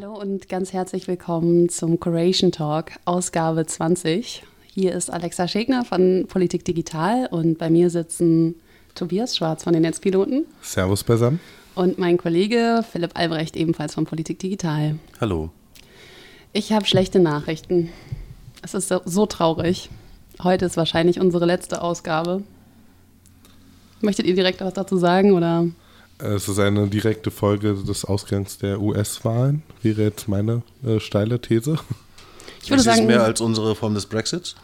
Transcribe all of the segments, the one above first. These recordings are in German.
Hallo und ganz herzlich willkommen zum Curation Talk, Ausgabe 20. Hier ist Alexa Schegner von Politik Digital und bei mir sitzen Tobias Schwarz von den Netzpiloten. Servus beisammen. Und mein Kollege Philipp Albrecht ebenfalls von Politik Digital. Hallo. Ich habe schlechte Nachrichten. Es ist so, so traurig. Heute ist wahrscheinlich unsere letzte Ausgabe. Möchtet ihr direkt was dazu sagen oder? Es ist eine direkte Folge des Ausgangs der US-Wahlen, wäre jetzt meine äh, steile These. Ich würde sagen. mehr als unsere Form des Brexits?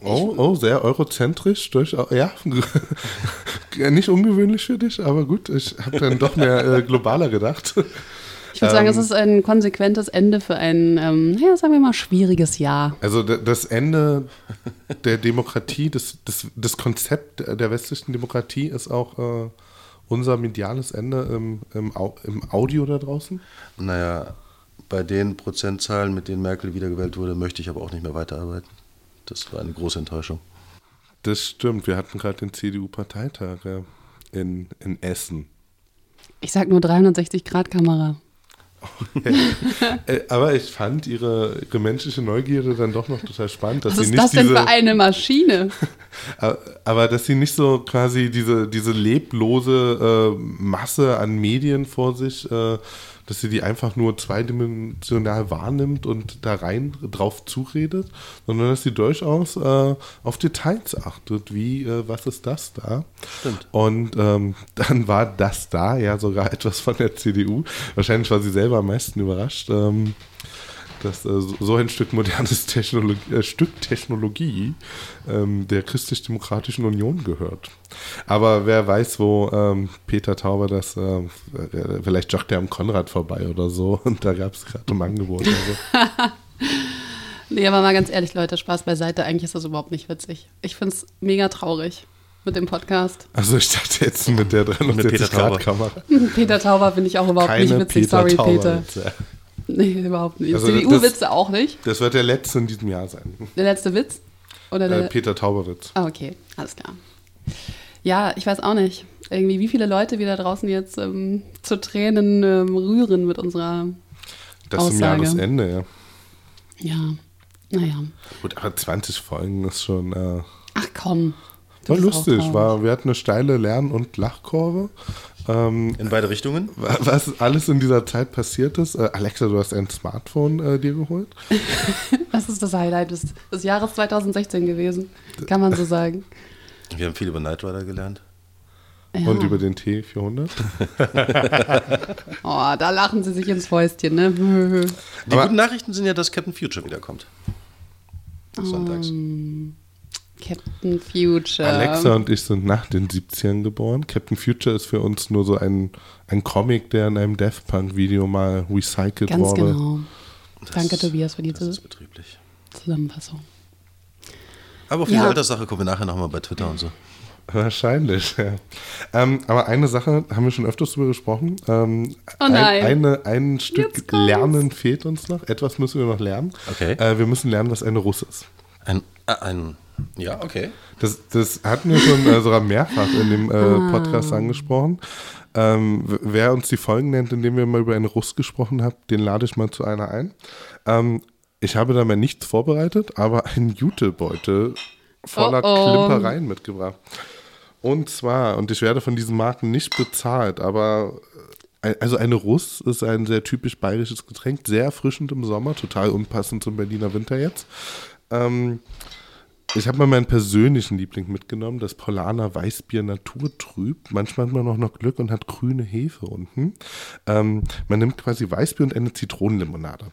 Oh, oh, sehr eurozentrisch, durchaus, ja, nicht ungewöhnlich für dich, aber gut, ich habe dann doch mehr äh, globaler gedacht. Ich würde sagen, es ähm, ist ein konsequentes Ende für ein, ähm, ja, sagen wir mal, schwieriges Jahr. Also das Ende der Demokratie, das, das, das Konzept der westlichen Demokratie ist auch äh, unser mediales Ende im, im, im Audio da draußen? Naja, bei den Prozentzahlen, mit denen Merkel wiedergewählt wurde, möchte ich aber auch nicht mehr weiterarbeiten. Das war eine große Enttäuschung. Das stimmt. Wir hatten gerade den CDU-Parteitag in, in Essen. Ich sag nur 360-Grad-Kamera. Äh, aber ich fand ihre, ihre, menschliche Neugierde dann doch noch total spannend. Dass Was ist nicht das denn diese, für eine Maschine? aber dass sie nicht so quasi diese, diese leblose äh, Masse an Medien vor sich äh, dass sie die einfach nur zweidimensional wahrnimmt und da rein drauf zuredet, sondern dass sie durchaus äh, auf Details achtet, wie, äh, was ist das da? Stimmt. Und ähm, dann war das da ja sogar etwas von der CDU. Wahrscheinlich war sie selber am meisten überrascht. Ähm, dass äh, so ein Stück modernes Technologie, äh, Stück Technologie ähm, der Christlich-Demokratischen Union gehört. Aber wer weiß, wo ähm, Peter Tauber das, äh, vielleicht joggt er am Konrad vorbei oder so und da gab es gerade ein Angebot. Also. nee, aber mal ganz ehrlich, Leute, Spaß beiseite, eigentlich ist das überhaupt nicht witzig. Ich finde es mega traurig mit dem Podcast. Also ich dachte jetzt mit der 360-Grad-Kamera. Peter Tauber finde ich auch überhaupt Keine nicht witzig, Peter sorry Peter. Witze. Nee, überhaupt nicht. Also CDU-Witze auch nicht? Das wird der letzte in diesem Jahr sein. Der letzte Witz? Oder der äh, Peter Tauberwitz. Ah, okay, alles klar. Ja, ich weiß auch nicht. Irgendwie, wie viele Leute wir da draußen jetzt ähm, zu Tränen ähm, rühren mit unserer das Aussage. Zum Jahresende, ja. Ja, naja. Gut, aber 20 Folgen ist schon. Äh, Ach komm. War lustig. War, wir hatten eine steile Lern- und Lachkurve. Ähm, in beide Richtungen? Was alles in dieser Zeit passiert ist. Äh, Alexa, du hast ein Smartphone äh, dir geholt. das ist das Highlight des, des Jahres 2016 gewesen, kann man so sagen. Wir haben viel über Knight Rider gelernt. Ja. Und über den T400. oh, da lachen sie sich ins Fäustchen, ne? Die Aber guten Nachrichten sind ja, dass Captain Future wiederkommt. Sonntags. Um, Captain Future. Alexa und ich sind nach den 70ern geboren. Captain Future ist für uns nur so ein, ein Comic, der in einem Death Punk-Video mal recycelt Ganz wurde. Ganz genau. Das, Danke, Tobias, für diese Zusammenfassung. Aber auf die ja. Alterssache kommen wir nachher nochmal bei Twitter und so. Wahrscheinlich, ja. Ähm, aber eine Sache haben wir schon öfters darüber gesprochen. Ähm, oh nein. Ein, eine, ein Stück Lernen fehlt uns noch. Etwas müssen wir noch lernen. Okay. Äh, wir müssen lernen, was eine Russ ist. Ein, äh, ein ja, okay. Das, das hatten wir schon äh, sogar mehrfach in dem äh, ah. Podcast angesprochen. Ähm, wer uns die Folgen nennt, in denen wir mal über eine Russ gesprochen haben, den lade ich mal zu einer ein. Ähm, ich habe da mal nichts vorbereitet, aber einen Jutebeutel voller oh oh. Klimpereien mitgebracht. Und zwar, und ich werde von diesen Marken nicht bezahlt, aber äh, also eine Russ ist ein sehr typisch bayerisches Getränk, sehr erfrischend im Sommer, total unpassend zum Berliner Winter jetzt. Ähm, ich habe mal meinen persönlichen Liebling mitgenommen, das Polana Weißbier Naturtrüb. Manchmal hat man auch noch Glück und hat grüne Hefe unten. Ähm, man nimmt quasi Weißbier und eine Zitronenlimonade.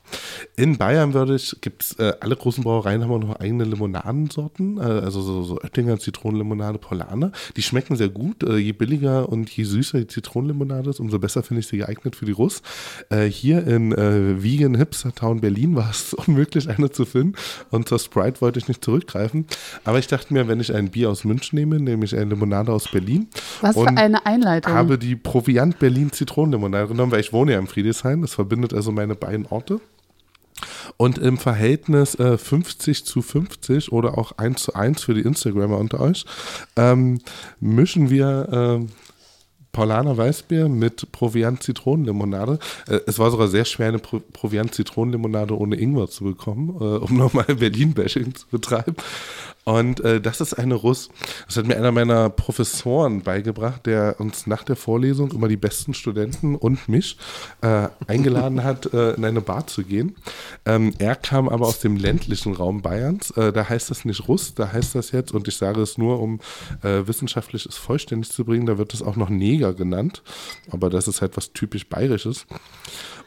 In Bayern würde ich, gibt es, äh, alle großen Brauereien haben auch noch eigene Limonadensorten, äh, also so, so Oettinger Zitronenlimonade, Polana. Die schmecken sehr gut. Äh, je billiger und je süßer die Zitronenlimonade ist, umso besser finde ich sie geeignet für die Russ. Äh, hier in äh, Vegan Hipster Town Berlin war es unmöglich, eine zu finden. Und zur Sprite wollte ich nicht zurückgreifen. Aber ich dachte mir, wenn ich ein Bier aus München nehme, nehme ich eine Limonade aus Berlin. Was für eine Einleitung. habe die Proviant Berlin Zitronenlimonade genommen, weil ich wohne ja im Friedrichshain. Das verbindet also meine beiden Orte. Und im Verhältnis äh, 50 zu 50 oder auch 1 zu 1 für die Instagrammer unter euch, ähm, mischen wir äh, Paulaner Weißbier mit Proviant-Zitronenlimonade. Äh, es war sogar sehr schwer, eine Pro Proviant-Zitronenlimonade ohne Ingwer zu bekommen, äh, um nochmal Berlin-Bashing zu betreiben. Und äh, das ist eine Russ. Das hat mir einer meiner Professoren beigebracht, der uns nach der Vorlesung immer die besten Studenten und mich äh, eingeladen hat, äh, in eine Bar zu gehen. Ähm, er kam aber aus dem ländlichen Raum Bayerns. Äh, da heißt das nicht Russ, da heißt das jetzt, und ich sage es nur, um äh, wissenschaftlich es vollständig zu bringen, da wird es auch noch Neger genannt. Aber das ist halt was typisch Bayerisches.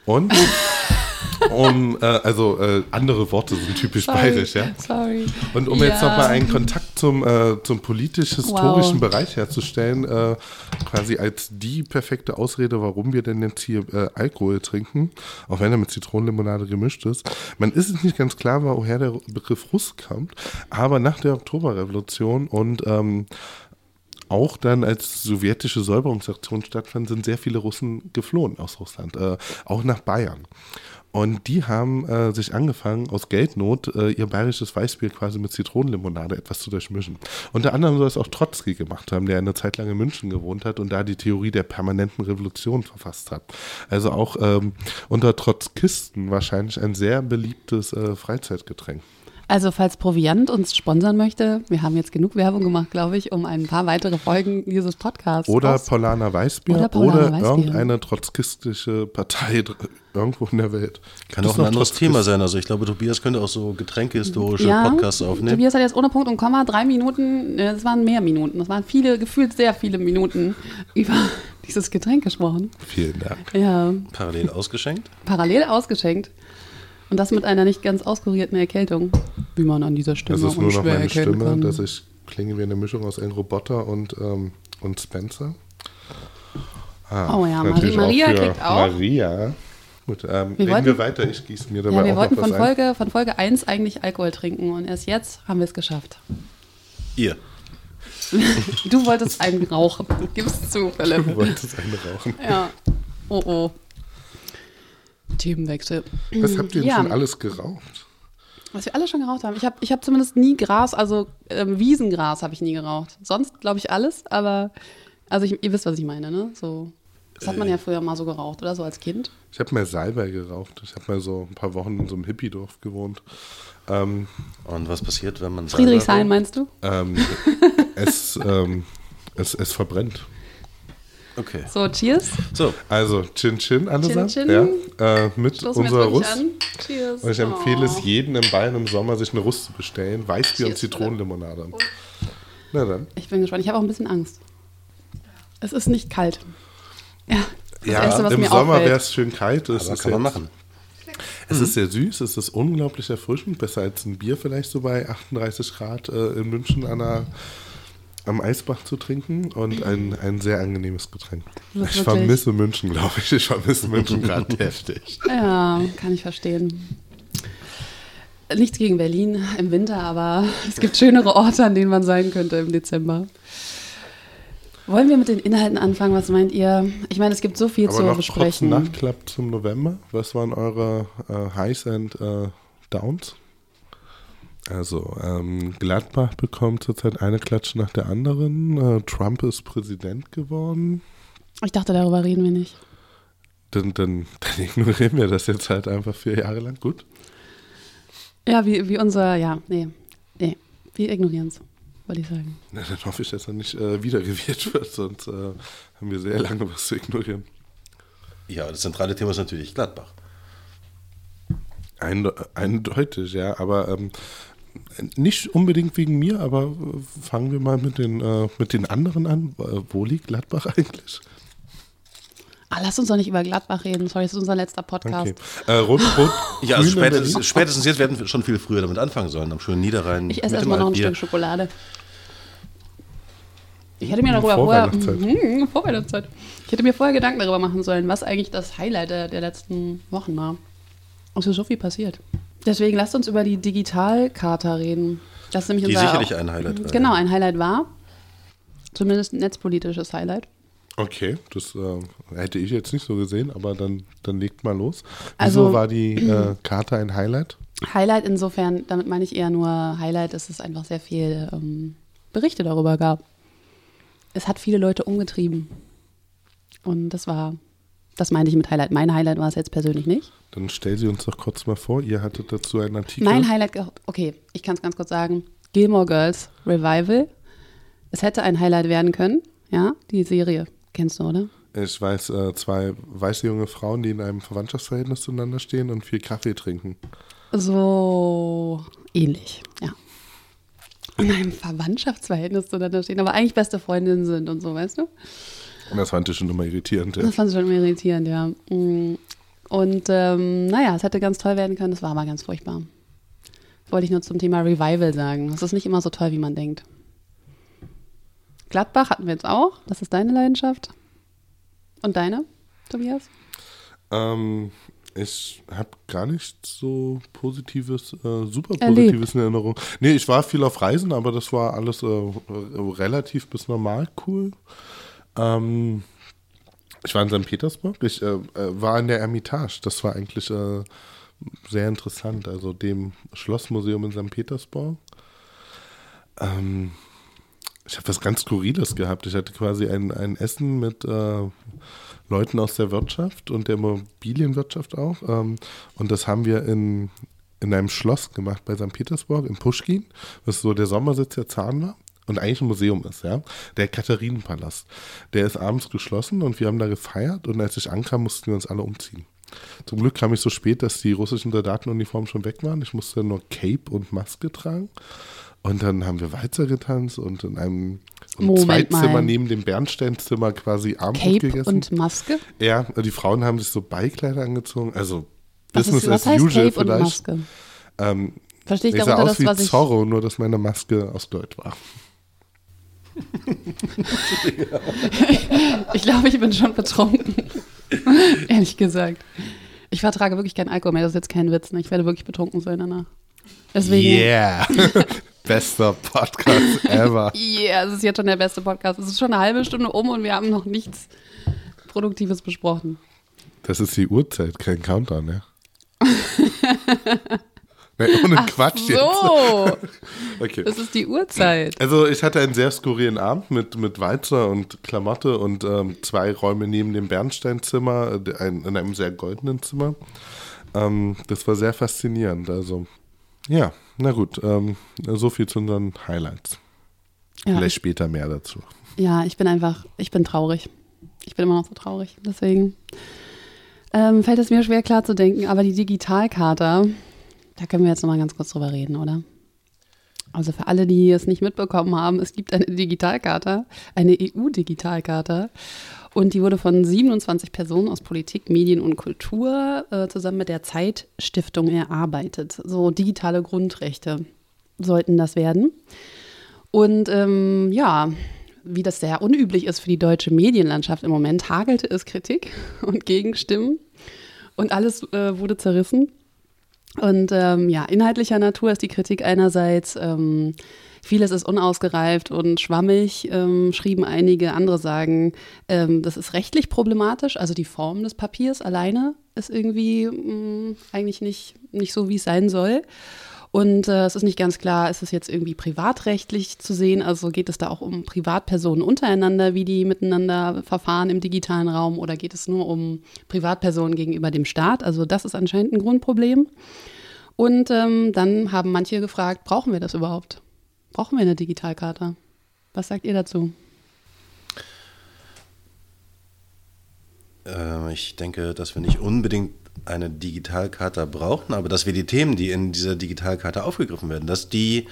Und um, äh, also äh, andere Worte sind typisch Sorry. bayerisch, ja. Sorry. Und um ja. jetzt nochmal einen Kontakt zum, äh, zum politisch-historischen wow. Bereich herzustellen, äh, quasi als die perfekte Ausrede, warum wir denn jetzt hier äh, Alkohol trinken, auch wenn er mit Zitronenlimonade gemischt ist. Man ist es nicht ganz klar, woher der Begriff Russ kommt, aber nach der Oktoberrevolution und ähm, auch dann als sowjetische Säuberungsaktion stattfand, sind sehr viele Russen geflohen aus Russland, äh, auch nach Bayern. Und die haben äh, sich angefangen, aus Geldnot äh, ihr bayerisches Weißbier quasi mit Zitronenlimonade etwas zu durchmischen. Unter anderem soll es auch Trotzki gemacht haben, der eine Zeit lang in München gewohnt hat und da die Theorie der permanenten Revolution verfasst hat. Also auch ähm, unter Trotzkisten wahrscheinlich ein sehr beliebtes äh, Freizeitgetränk. Also falls Proviant uns sponsern möchte, wir haben jetzt genug Werbung gemacht, glaube ich, um ein paar weitere Folgen dieses Podcasts. Oder Paulaner Weißbier oder, oder Weißbier. irgendeine trotzkistische Partei irgendwo in der Welt. Kann auch ein anderes Thema sein. Also ich glaube, Tobias könnte auch so getränkehistorische ja, Podcasts aufnehmen. Tobias hat jetzt ohne Punkt und Komma drei Minuten, das waren mehr Minuten, das waren viele, gefühlt sehr viele Minuten über dieses Getränk gesprochen. Vielen Dank. Ja. Parallel ausgeschenkt? Parallel ausgeschenkt. Und das mit einer nicht ganz auskurierten Erkältung, wie man an dieser Stimme Das ist nur noch meine Stimme, kann. dass ich klinge wie eine Mischung aus Angro Botter und, ähm, und Spencer. Ah, oh ja, Marie, Maria auch kriegt auch. Maria. Gut, ähm, wir reden wollten, wir weiter. Ich gieße mir dabei ja, wir auch wollten noch was von Folge, von Folge 1 eigentlich Alkohol trinken und erst jetzt haben wir es geschafft. Ihr. du wolltest einen rauchen. Gib's zu, Philipp. Du wolltest einen rauchen. Ja. Oh oh. Themenwechsel. Was habt ihr denn ja. schon alles geraucht? Was wir alle schon geraucht haben. Ich habe ich hab zumindest nie Gras, also ähm, Wiesengras habe ich nie geraucht. Sonst glaube ich alles, aber also ich, ihr wisst, was ich meine, ne? So, das hat man ja früher mal so geraucht, oder so als Kind. Ich habe mal Salbei geraucht. Ich habe mal so ein paar Wochen in so einem Hippie-Dorf gewohnt. Ähm, Und was passiert, wenn man Friedrichshain meinst du? Ähm, es, ähm, es, es verbrennt. Okay. So, cheers. So. Also, Chin Chin allesamt. Chin Chin. Ja, äh, mit Stoßen unserer Russ. an. Cheers. Und ich empfehle Oh. es jedem in Bayern im Sommer, sich eine Russ zu bestellen. Weißbier und Zitronenlimonade. Na dann. Ich bin gespannt. Ich habe auch ein bisschen Angst. Es ist nicht kalt. Ja, das Ja, Erste, was im mir Sommer wäre es schön kalt. Ist kann man machen. Es ist sehr süß, es ist unglaublich erfrischend, besser als ein Bier vielleicht so bei 38 Grad äh, in München an der, am Eisbach zu trinken und ein, ein sehr angenehmes Getränk. Ich vermisse München, glaube ich. Ich vermisse München gerade heftig. Ja, kann ich verstehen. Nichts gegen Berlin im Winter, aber es gibt schönere Orte, an denen man sein könnte im Dezember. Wollen wir mit den Inhalten anfangen? Was meint ihr? Ich meine, es gibt so viel Aber zu noch kurz besprechen. Nachklapp zum November. Was waren eure äh, Highs and äh, Downs? Also, ähm, Gladbach bekommt zurzeit eine Klatsche nach der anderen. Äh, Trump ist Präsident geworden. Ich dachte, darüber reden wir nicht. Dann, dann, dann ignorieren wir das jetzt halt einfach vier Jahre lang. Gut. Ja, wie, wie unser, ja, nee, nee, wir ignorieren es, wollte ich sagen. Na, dann hoffe ich, dass er nicht äh, wiedergewählt wird, sonst äh, haben wir sehr lange was zu ignorieren. Ja, das zentrale Thema ist natürlich Gladbach. Einde eindeutig, ja, aber ähm, nicht unbedingt wegen mir, aber äh, fangen wir mal mit den, äh, mit den anderen an. Äh, wo liegt Gladbach eigentlich? Ah, lass uns doch nicht über Gladbach reden. Sorry, das ist unser letzter Podcast. Okay. Äh, rot, rot, Ja, also spätestens, spätestens jetzt werden wir schon viel früher damit anfangen sollen, am schönen Niederrhein. Ich esse erstmal noch ein. Stück Schokolade. Ich hätte mir darüber vorher, Vorweihnachtszeit. Mhm, Vorweihnachtszeit. Ich hätte mir vorher Gedanken darüber machen sollen, was eigentlich das Highlight der, der letzten Wochen war. Es ist so viel passiert. Deswegen lasst uns über die Digitalkarte reden. Das ist nämlich Die unser, sicherlich ein Highlight war. Genau, ein Highlight war. Zumindest ein netzpolitisches Highlight. Okay, das äh, hätte ich jetzt nicht so gesehen, aber dann, dann legt mal los. Wieso Also- war die äh, Karte ein Highlight? Highlight insofern, damit meine ich eher nur Highlight, dass es einfach sehr viel ähm, Berichte darüber gab. Es hat viele Leute umgetrieben. Und das war, das meinte ich mit Highlight. Mein Highlight war es jetzt persönlich nicht. Dann stell sie uns doch kurz mal vor. Ihr hattet dazu einen Artikel. Mein Highlight, okay, ich kann es ganz kurz sagen. Gilmore Girls Revival. Es hätte ein Highlight werden können, ja, die Serie. Kennst du, oder? Ich weiß, äh, zwei weiße junge Frauen, die in einem Verwandtschaftsverhältnis zueinander stehen und viel Kaffee trinken. So ähnlich, ja. In einem Verwandtschaftsverhältnis zueinander stehen, aber eigentlich beste Freundinnen sind und so, weißt du? Und das fand ich schon immer irritierend. Ja. Das fand ich schon immer irritierend, ja. Mm. Und ähm, naja, es hätte ganz toll werden können, es war aber ganz furchtbar. Wollte ich nur zum Thema Revival sagen. Es ist nicht immer so toll, wie man denkt. Gladbach hatten wir jetzt auch. Das ist deine Leidenschaft. Und deine, Tobias? Ähm, ich habe gar nicht so positives, äh, super positives Erlebt. in Erinnerung. Nee, ich war viel auf Reisen, aber das war alles äh, relativ bis normal cool. Ähm, ich war in St. Petersburg. Ich äh, äh, war in der Ermitage. Das war eigentlich äh, sehr interessant. Also dem Schlossmuseum in St. Petersburg. Ähm, ich habe was ganz Skurriles gehabt. Ich hatte quasi ein, ein Essen mit äh, Leuten aus der Wirtschaft und der Immobilienwirtschaft auch. Ähm, und das haben wir in, in einem Schloss gemacht bei St. Petersburg, in Pushkin, was so der Sommersitz der Zahn war und eigentlich ein Museum ist, ja. Der Katharinenpalast. Der ist abends geschlossen und wir haben da gefeiert und als ich ankam, mussten wir uns alle umziehen. Zum Glück kam ich so spät, dass die russischen Soldatenuniformen schon weg waren. Ich musste nur Cape und Maske tragen. Und dann haben wir weiter getanzt und in einem Moment Zweizimmer mal. neben dem Bernsteinzimmer quasi Abendbrot Cape gegessen. und Maske? ja, die Frauen haben sich so Beikleider angezogen. Also Was, Business ist, was as heißt usual Cape und vielleicht. Maske? Ähm, Verstehe ich ich sah darunter aus das, wie was ich. Zorro, nur dass meine Maske aus Gold war. Ich glaube, ich bin schon betrunken. Ehrlich gesagt. Ich vertrage wirklich keinen Alkohol mehr. Das ist jetzt kein Witz. Ne? Ich werde wirklich betrunken sein danach. Deswegen. Yeah! Bester Podcast ever. Yeah, es ist jetzt schon der beste Podcast. Es ist schon eine halbe Stunde um und wir haben noch nichts Produktives besprochen. Das ist die Uhrzeit, kein Countdown, ja. Nee, ohne Quatsch jetzt. So, Okay. das ist die Uhrzeit. Also ich hatte einen sehr skurrilen Abend mit, mit Walzer und Klamotte und ähm, zwei Räume neben dem Bernsteinzimmer, äh, ein, in einem sehr goldenen Zimmer. Ähm, das war sehr faszinierend. Also ja, na gut, ähm, so viel zu unseren Highlights. Ja, Vielleicht ich, später mehr dazu. ja, ich bin einfach, ich bin traurig. Ich bin immer noch so traurig. Deswegen ähm, fällt es mir schwer klar zu denken. Aber die Digitalkarte, da können wir jetzt nochmal ganz kurz drüber reden, oder? Also für alle, die es nicht mitbekommen haben, es gibt eine Digitalkarte, eine EU-Digitalkarte. Und die wurde von 27 Personen aus Politik, Medien und Kultur äh, zusammen mit der Zeitstiftung erarbeitet. So digitale Grundrechte sollten das werden. Und ähm, ja, wie das sehr unüblich ist für die deutsche Medienlandschaft im Moment, hagelte es Kritik und Gegenstimmen. Und alles äh, wurde zerrissen. Und ähm, ja, inhaltlicher Natur ist die Kritik einerseits, ähm, vieles ist unausgereift und schwammig, ähm, schrieben einige. Andere sagen, ähm, das ist rechtlich problematisch. Also die Form des Papiers alleine ist irgendwie mh, eigentlich nicht, nicht so, wie es sein soll. Und äh, es ist nicht ganz klar, ist es jetzt irgendwie privatrechtlich zu sehen? Also geht es da auch um Privatpersonen untereinander, wie die miteinander verfahren im digitalen Raum? Oder geht es nur um Privatpersonen gegenüber dem Staat? Also das ist anscheinend ein Grundproblem. Und ähm, dann haben manche gefragt, brauchen wir das überhaupt? Brauchen wir eine Digitalkarte? Was sagt ihr dazu? Äh, ich denke, dass wir nicht unbedingt eine Digitalkarte brauchen, aber dass wir die Themen, die in dieser Digitalkarte aufgegriffen werden, dass die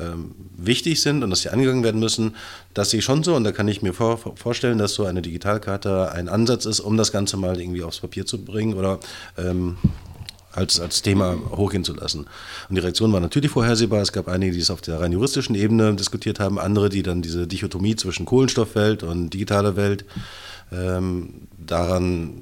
ähm, wichtig sind und dass sie angegangen werden müssen, das sehe ich schon so. Und da kann ich mir vor, vorstellen, dass so eine Digitalkarte ein Ansatz ist, um das Ganze mal irgendwie aufs Papier zu bringen oder ähm, als, als Thema hochgehen zu lassen. Und die Reaktion war natürlich vorhersehbar. Es gab einige, die es auf der rein juristischen Ebene diskutiert haben, andere, die dann diese Dichotomie zwischen Kohlenstoffwelt und digitaler Welt ähm, daran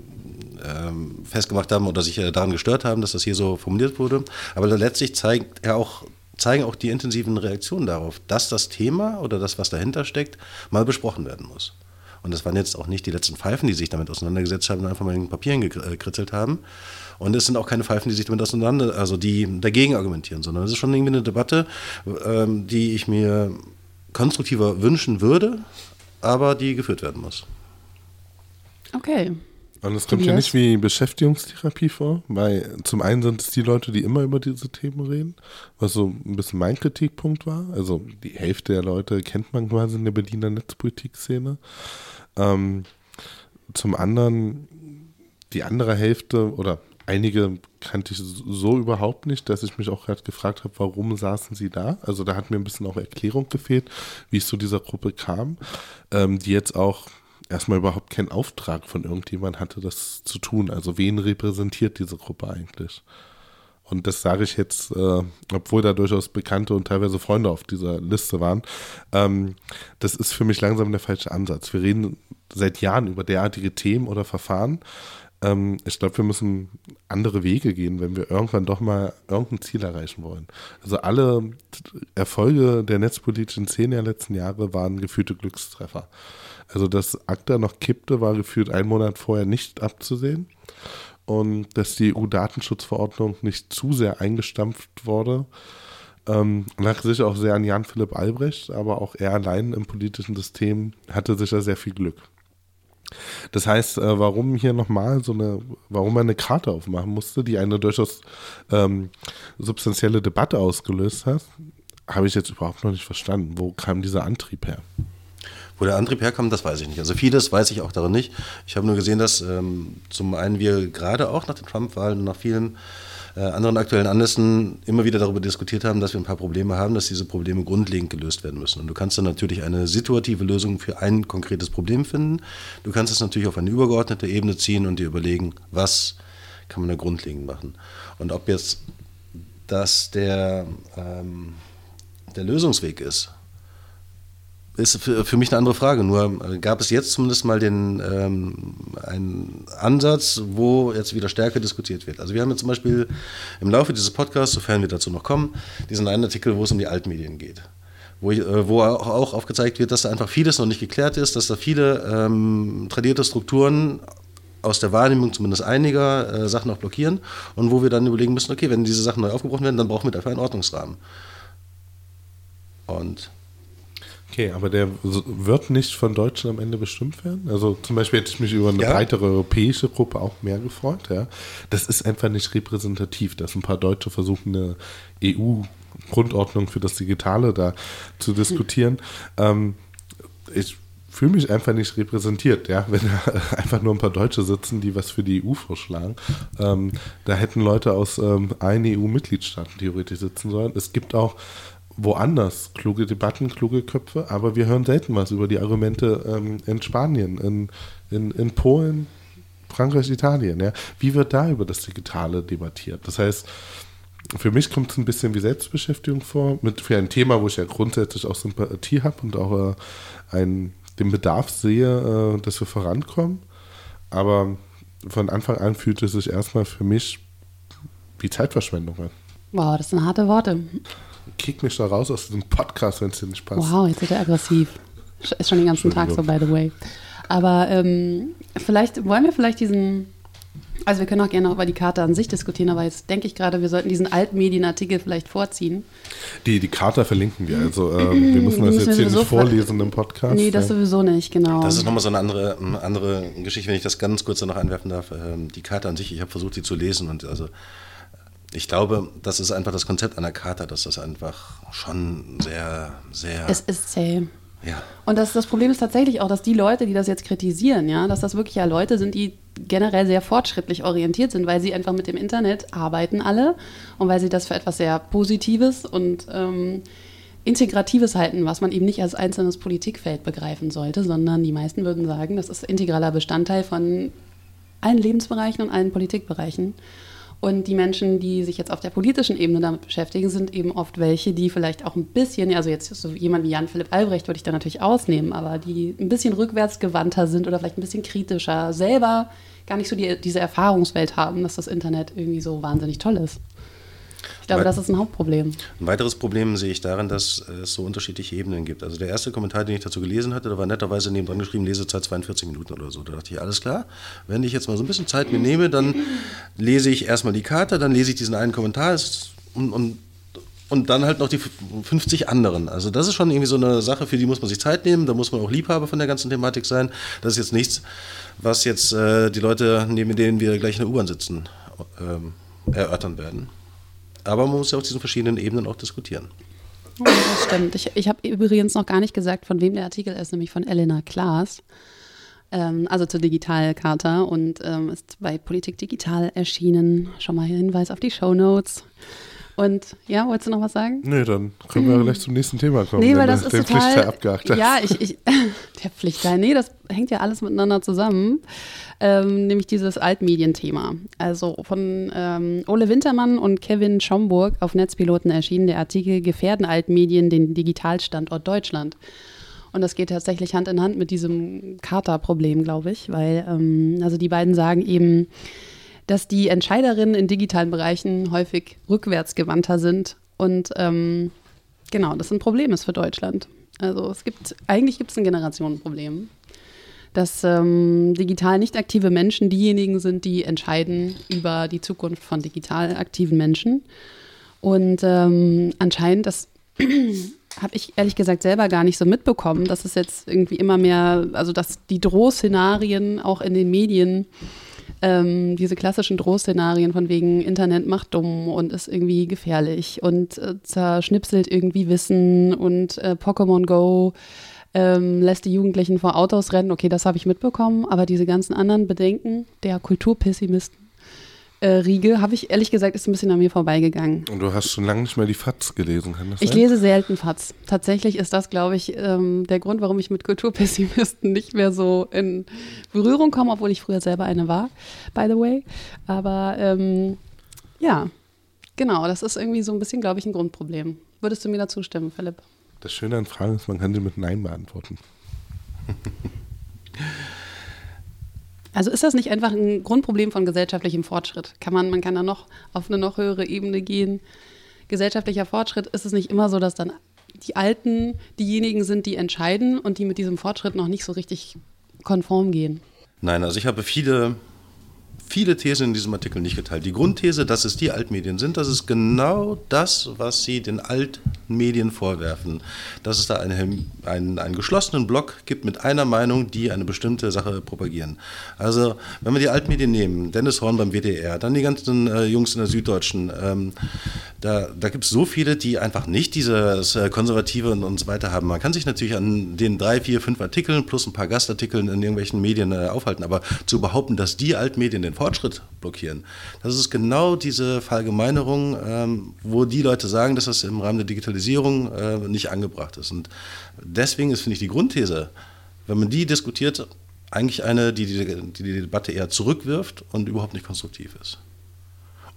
ähm, festgemacht haben oder sich äh, daran gestört haben, dass das hier so formuliert wurde. Aber letztlich zeigt er auch, zeigen auch die intensiven Reaktionen darauf, dass das Thema oder das, was dahinter steckt, mal besprochen werden muss. Und das waren jetzt auch nicht die letzten Pfeifen, die sich damit auseinandergesetzt haben und einfach mal in den Papieren gekritzelt haben. Und es sind auch keine Pfeifen, die sich damit auseinander, also die dagegen argumentieren, sondern es ist schon irgendwie eine Debatte, ähm, die ich mir konstruktiver wünschen würde, aber die geführt werden muss. Okay. Und es kommt ja nicht wie Beschäftigungstherapie vor, weil zum einen sind es die Leute, die immer über diese Themen reden, was so ein bisschen mein Kritikpunkt war. Also die Hälfte der Leute kennt man quasi in der Berliner Netzpolitik-Szene. Ähm, zum anderen die andere Hälfte oder einige kannte ich so überhaupt nicht, dass ich mich auch gerade gefragt habe, warum saßen sie da? Also da hat mir ein bisschen auch Erklärung gefehlt, wie es zu dieser Gruppe kam, ähm, die jetzt auch erstmal überhaupt keinen Auftrag von irgendjemand hatte, das zu tun. Also wen repräsentiert diese Gruppe eigentlich? Und das sage ich jetzt, äh, obwohl da durchaus Bekannte und teilweise Freunde auf dieser Liste waren. Ähm, das ist für mich langsam der falsche Ansatz. Wir reden seit Jahren über derartige Themen oder Verfahren ähm, ich glaube, wir müssen andere Wege gehen, wenn wir irgendwann doch mal irgendein Ziel erreichen wollen. Also alle Erfolge der netzpolitischen Szene der letzten Jahre waren gefühlte Glückstreffer. Also dass ACTA noch kippte, war gefühlt einen Monat vorher nicht abzusehen. Und dass die EU-Datenschutzverordnung nicht zu sehr eingestampft wurde, ähm, lag sicher auch sehr an Jan Philipp Albrecht, aber auch er allein im politischen System hatte sicher sehr viel Glück. Das heißt, äh, warum hier nochmal so eine, warum man eine Karte aufmachen musste, die eine durchaus ähm, substanzielle Debatte ausgelöst hat, habe ich jetzt überhaupt noch nicht verstanden. Wo kam dieser Antrieb her? Wo der Antrieb herkam, das weiß ich nicht. Also vieles weiß ich auch darin nicht. Ich habe nur gesehen, dass ähm, zum einen wir gerade auch nach den Trump-Wahlen, nach vielen äh, anderen aktuellen Anlässen immer wieder darüber diskutiert haben, dass wir ein paar Probleme haben, dass diese Probleme grundlegend gelöst werden müssen. Und du kannst dann natürlich eine situative Lösung für ein konkretes Problem finden. Du kannst es natürlich auf eine übergeordnete Ebene ziehen und dir überlegen, was kann man da grundlegend machen. Und ob jetzt das der, ähm, der Lösungsweg ist, ist für, für, mich eine andere Frage. Nur äh, gab es jetzt zumindest mal den ähm, einen Ansatz, wo jetzt wieder stärker diskutiert wird. Also wir haben jetzt zum Beispiel im Laufe dieses Podcasts, sofern wir dazu noch kommen, diesen einen Artikel, wo es um die Altmedien geht. Wo, ich, äh, auch aufgezeigt wird, dass da einfach vieles noch nicht geklärt ist, dass da viele ähm, tradierte Strukturen aus der Wahrnehmung zumindest einiger äh, Sachen auch blockieren und wo wir dann überlegen müssen, okay, wenn diese Sachen neu aufgebrochen werden, dann brauchen wir dafür einen Ordnungsrahmen. Und Okay, aber der wird nicht von Deutschen am Ende bestimmt werden? Also zum Beispiel hätte ich mich über eine Ja. breitere europäische Gruppe auch mehr gefreut. Ja. Das ist einfach nicht repräsentativ, dass ein paar Deutsche versuchen, eine EU-Grundordnung für das Digitale da zu diskutieren. Ähm, ich fühle mich einfach nicht repräsentiert, ja, wenn da einfach nur ein paar Deutsche sitzen, die was für die EU vorschlagen. Ähm, da hätten Leute aus ähm, allen EU-Mitgliedstaaten theoretisch sitzen sollen. Es gibt auch woanders kluge Debatten, kluge Köpfe, aber wir hören selten was über die Argumente ähm, in Spanien, in, in, in Polen, Frankreich, Italien. Ja. Wie wird da über das Digitale debattiert? Das heißt, für mich kommt es ein bisschen wie Selbstbeschäftigung vor, mit für ein Thema, wo ich ja grundsätzlich auch Sympathie habe und auch äh, einen, den Bedarf sehe, äh, dass wir vorankommen. Aber von Anfang an fühlt es sich erstmal für mich wie Zeitverschwendung an. Wow, das sind harte Worte. Kick mich da raus aus diesem Podcast, wenn es dir nicht passt. Wow, jetzt wird er aggressiv. Ist schon den ganzen Tag so, by the way. Aber ähm, vielleicht wollen wir vielleicht diesen, also wir können auch gerne auch über die Karte an sich diskutieren, aber jetzt denke ich gerade, wir sollten diesen Altmedienartikel vielleicht vorziehen. Die, die Charta verlinken wir. Also ähm, wir müssen Die das müssen jetzt hier nicht vorlesen im Podcast. nee, das ja. sowieso nicht, genau. Das ist nochmal so eine andere, eine andere Geschichte, wenn ich das ganz kurz noch einwerfen darf. Ähm, Die Karte an sich, ich habe versucht, sie zu lesen und also ich glaube, das ist einfach das Konzept einer Karte, dass das einfach schon sehr, sehr, es ist zäh. ja, Und das, das Problem ist tatsächlich auch, dass die Leute, die das jetzt kritisieren, ja, dass das wirklich ja Leute sind, die generell sehr fortschrittlich orientiert sind, weil sie einfach mit dem Internet arbeiten alle und weil sie das für etwas sehr Positives und ähm, Integratives halten, was man eben nicht als einzelnes Politikfeld begreifen sollte, sondern die meisten würden sagen, das ist integraler Bestandteil von allen Lebensbereichen und allen Politikbereichen. Und die Menschen, die sich jetzt auf der politischen Ebene damit beschäftigen, sind eben oft welche, die vielleicht auch ein bisschen, also jetzt so jemand wie Jan-Philipp Albrecht würde ich da natürlich ausnehmen, aber die ein bisschen rückwärtsgewandter sind oder vielleicht ein bisschen kritischer, selber gar nicht so die, diese Erfahrungswelt haben, dass das Internet irgendwie so wahnsinnig toll ist. Glaube, das ist ein Hauptproblem. Ein weiteres Problem sehe ich darin, dass es so unterschiedliche Ebenen gibt. Also der erste Kommentar, den ich dazu gelesen hatte, da war netterweise nebendran geschrieben, Lesezeit 42 Minuten oder so. Da dachte ich, alles klar, wenn ich jetzt mal so ein bisschen Zeit mir nehme, dann lese ich erstmal die Karte, dann lese ich diesen einen Kommentar und, und, und dann halt noch die 50 anderen. Also das ist schon irgendwie so eine Sache, für die muss man sich Zeit nehmen, da muss man auch Liebhaber von der ganzen Thematik sein. Das ist jetzt nichts, was jetzt äh, die Leute, neben denen wir gleich in der U-Bahn sitzen, ähm, erörtern werden. Aber man muss ja auf diesen verschiedenen Ebenen auch diskutieren. Oh, das stimmt. Ich, ich habe übrigens noch gar nicht gesagt, von wem der Artikel ist, nämlich von Elena Klaas. Ähm, also zur Digitalkarte und ähm, ist bei Politik Digital erschienen. Schon mal Hinweis auf die Show Notes. Und ja, wolltest du noch was sagen? Nee, dann können wir gleich zum nächsten Thema kommen. Nee, weil das ist den total, Pflichtteil abgehakt hast. Ja, ich, ich, der Pflichtteil, nee, das hängt ja alles miteinander zusammen. Ähm, nämlich dieses Altmedienthema. Also von ähm, Ole Wintermann und Kevin Schomburg auf Netzpiloten erschienen der Artikel Gefährden Altmedien den Digitalstandort Deutschland. Und das geht tatsächlich Hand in Hand mit diesem Charta-Problem, glaube ich, weil ähm, also die beiden sagen eben, dass die Entscheiderinnen in digitalen Bereichen häufig rückwärtsgewandter sind. Und ähm, genau, das ein Problem ist für Deutschland. Also es gibt, eigentlich gibt es ein Generationenproblem, dass ähm, digital nicht aktive Menschen diejenigen sind, die entscheiden über die Zukunft von digital aktiven Menschen. Und ähm, anscheinend, das habe ich ehrlich gesagt selber gar nicht so mitbekommen, dass es jetzt irgendwie immer mehr, also dass die Drohszenarien auch in den Medien ähm, diese klassischen Drohszenarien von wegen Internet macht dumm und ist irgendwie gefährlich und äh, zerschnipselt irgendwie Wissen und äh, Pokémon Go ähm, lässt die Jugendlichen vor Autos rennen. Okay, das habe ich mitbekommen, aber diese ganzen anderen Bedenken der Kulturpessimisten Riege, habe ich ehrlich gesagt, ist ein bisschen an mir vorbeigegangen. Und du hast schon lange nicht mehr die FATS gelesen, kann das Ich sein? lese selten FATS. Tatsächlich ist das, glaube ich, ähm, der Grund, warum ich mit Kulturpessimisten nicht mehr so in Berührung komme, obwohl ich früher selber eine war, by the way. Aber ähm, ja, genau, das ist irgendwie so ein bisschen, glaube ich, ein Grundproblem. Würdest du mir dazu stimmen, Philipp? Das Schöne an Fragen ist, man kann sie mit Nein beantworten. Also ist das nicht einfach ein Grundproblem von gesellschaftlichem Fortschritt? Kann man, man kann da noch auf eine noch höhere Ebene gehen. Gesellschaftlicher Fortschritt ist es nicht immer so, dass dann die Alten diejenigen sind, die entscheiden und die mit diesem Fortschritt noch nicht so richtig konform gehen. Nein, also ich habe viele, viele Thesen in diesem Artikel nicht geteilt. Die Grundthese, dass es die Altmedien sind, das ist genau das, was sie den Altmedien vorwerfen. Dass es da eine, einen, einen geschlossenen Block gibt mit einer Meinung, die eine bestimmte Sache propagieren. Also, wenn wir die Altmedien nehmen, Dennis Horn beim WDR, dann die ganzen äh, Jungs in der Süddeutschen, ähm, da, da gibt es so viele, die einfach nicht dieses äh, Konservative und, und so weiter haben. Man kann sich natürlich an den drei, vier, fünf Artikeln plus ein paar Gastartikeln in irgendwelchen Medien äh, aufhalten, aber zu behaupten, dass die Altmedien den Fortschritt blockieren, das ist genau diese Verallgemeinerung, ähm, wo die Leute sagen, dass das im Rahmen der Digitalisierung äh, nicht angebracht ist. Und deswegen ist, finde ich, die Grundthese, wenn man die diskutiert, eigentlich eine, die die, die die Debatte eher zurückwirft und überhaupt nicht konstruktiv ist.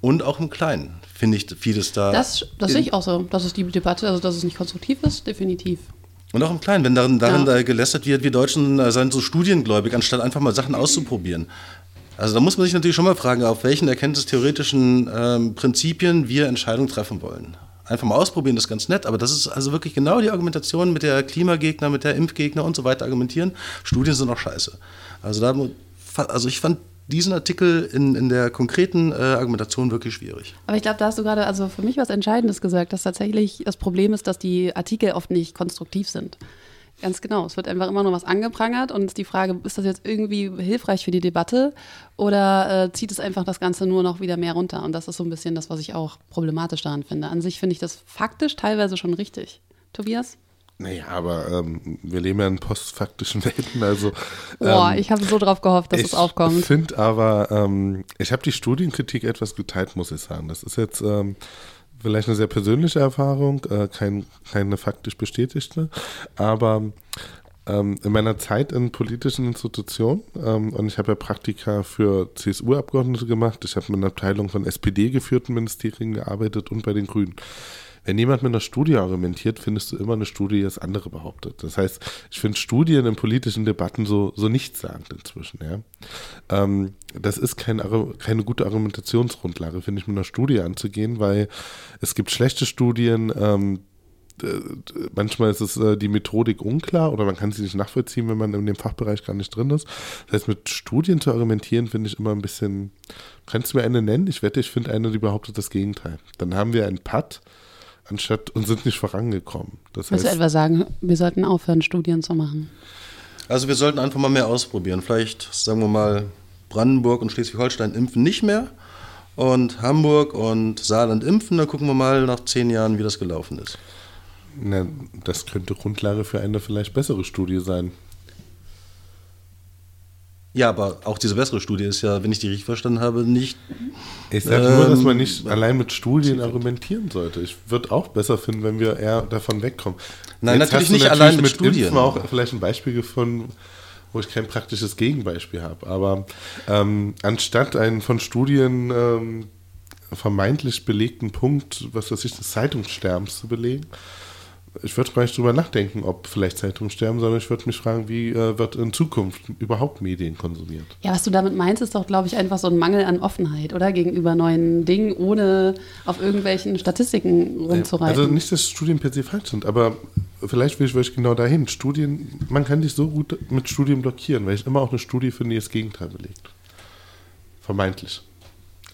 Und auch im Kleinen finde ich vieles da. Das, das sehe ich auch so. Das ist die Debatte, also dass es nicht konstruktiv ist, definitiv. Und auch im Kleinen, wenn darin, darin Ja. da gelästert wird, wir Deutschen äh, seien so studiengläubig, anstatt einfach mal Sachen auszuprobieren. Also da muss man sich natürlich schon mal fragen, auf welchen erkenntnistheoretischen ähm, Prinzipien wir Entscheidungen treffen wollen. Einfach mal ausprobieren, das ist ganz nett, aber das ist also wirklich genau die Argumentation, mit der Klimagegner, mit der Impfgegner und so weiter argumentieren. Studien sind auch scheiße. Also, da, also ich fand diesen Artikel in, in der konkreten äh, Argumentation wirklich schwierig. Aber ich glaube, da hast du gerade also für mich was Entscheidendes gesagt, dass tatsächlich das Problem ist, dass die Artikel oft nicht konstruktiv sind. Ganz genau. Es wird einfach immer nur was angeprangert und ist die Frage, ist das jetzt irgendwie hilfreich für die Debatte oder äh, zieht es einfach das Ganze nur noch wieder mehr runter? Und das ist so ein bisschen das, was ich auch problematisch daran finde. An sich finde ich das faktisch teilweise schon richtig. Tobias? Naja, aber ähm, wir leben ja in postfaktischen Welten, also Boah, ähm, ich habe so drauf gehofft, dass es aufkommt. Ich finde aber, ähm, ich habe die Studienkritik etwas geteilt, muss ich sagen. Das ist jetzt ähm, vielleicht eine sehr persönliche Erfahrung, äh, kein, keine faktisch bestätigte, aber ähm, in meiner Zeit in politischen Institutionen, ähm, und ich habe ja Praktika für CSU-Abgeordnete gemacht, ich habe mit einer Abteilung von SPD-geführten Ministerien gearbeitet und bei den Grünen. Wenn jemand mit einer Studie argumentiert, findest du immer eine Studie, die das andere behauptet. Das heißt, ich finde Studien in politischen Debatten so, so nichtssagend inzwischen. Ja? Ähm, das ist kein, keine gute Argumentationsgrundlage, finde ich, mit einer Studie anzugehen, weil es gibt schlechte Studien, ähm, manchmal ist es äh, die Methodik unklar oder man kann sie nicht nachvollziehen, wenn man in dem Fachbereich gar nicht drin ist. Das heißt, mit Studien zu argumentieren, finde ich immer ein bisschen. Kannst du mir eine nennen? Ich wette, ich finde eine, die behauptet das Gegenteil. Dann haben wir einen Patt anstatt und sind nicht vorangekommen. Das Willst du heißt, etwa sagen, wir sollten aufhören, Studien zu machen? Also wir sollten einfach mal mehr ausprobieren. Vielleicht, sagen wir mal, Brandenburg und Schleswig-Holstein impfen nicht mehr und Hamburg und Saarland impfen. Dann gucken wir mal nach zehn Jahren, wie das gelaufen ist. na, das könnte Grundlage für eine vielleicht bessere Studie sein. Ja, aber auch diese bessere Studie ist ja, wenn ich die richtig verstanden habe, nicht. Ich sage nur, dass man Ähm, nicht allein mit Studien argumentieren sollte. Ich würde auch besser finden, wenn wir eher davon wegkommen. Nein, Jetzt natürlich nicht allein mit Studien. Impfen auch vielleicht ein Beispiel gefunden, wo ich kein praktisches Gegenbeispiel habe. Aber ähm, anstatt einen von Studien ähm, vermeintlich belegten Punkt, was weiß ich, des Zeitungssterbens zu belegen, ich würde gar nicht drüber nachdenken, ob vielleicht Zeitungen sterben, sondern ich würde mich fragen, wie äh, wird in Zukunft überhaupt Medien konsumiert? Ja, was du damit meinst, ist doch, glaube ich, einfach so ein Mangel an Offenheit, oder? Gegenüber neuen Dingen, ohne auf irgendwelchen Statistiken rumzureiten. Also nicht, dass Studien per se falsch sind, aber vielleicht will ich wirklich genau dahin. Studien, man kann dich so gut mit Studien blockieren, weil ich immer auch eine Studie finde, die das Gegenteil belegt. Vermeintlich.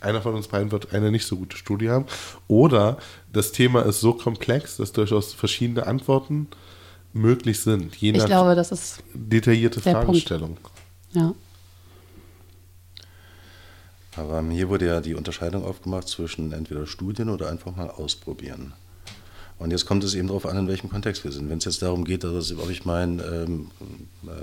Einer von uns beiden wird eine nicht so gute Studie haben. Oder das Thema ist so komplex, dass durchaus verschiedene Antworten möglich sind, je ich nach glaube, das ist, detaillierte der Punkt. Fragestellung. ja. Aber hier wurde ja die Unterscheidung aufgemacht zwischen entweder Studien oder einfach mal ausprobieren. Und jetzt kommt es eben darauf an, in welchem Kontext wir sind. Wenn es jetzt darum geht, dass, ob ich meinen ähm,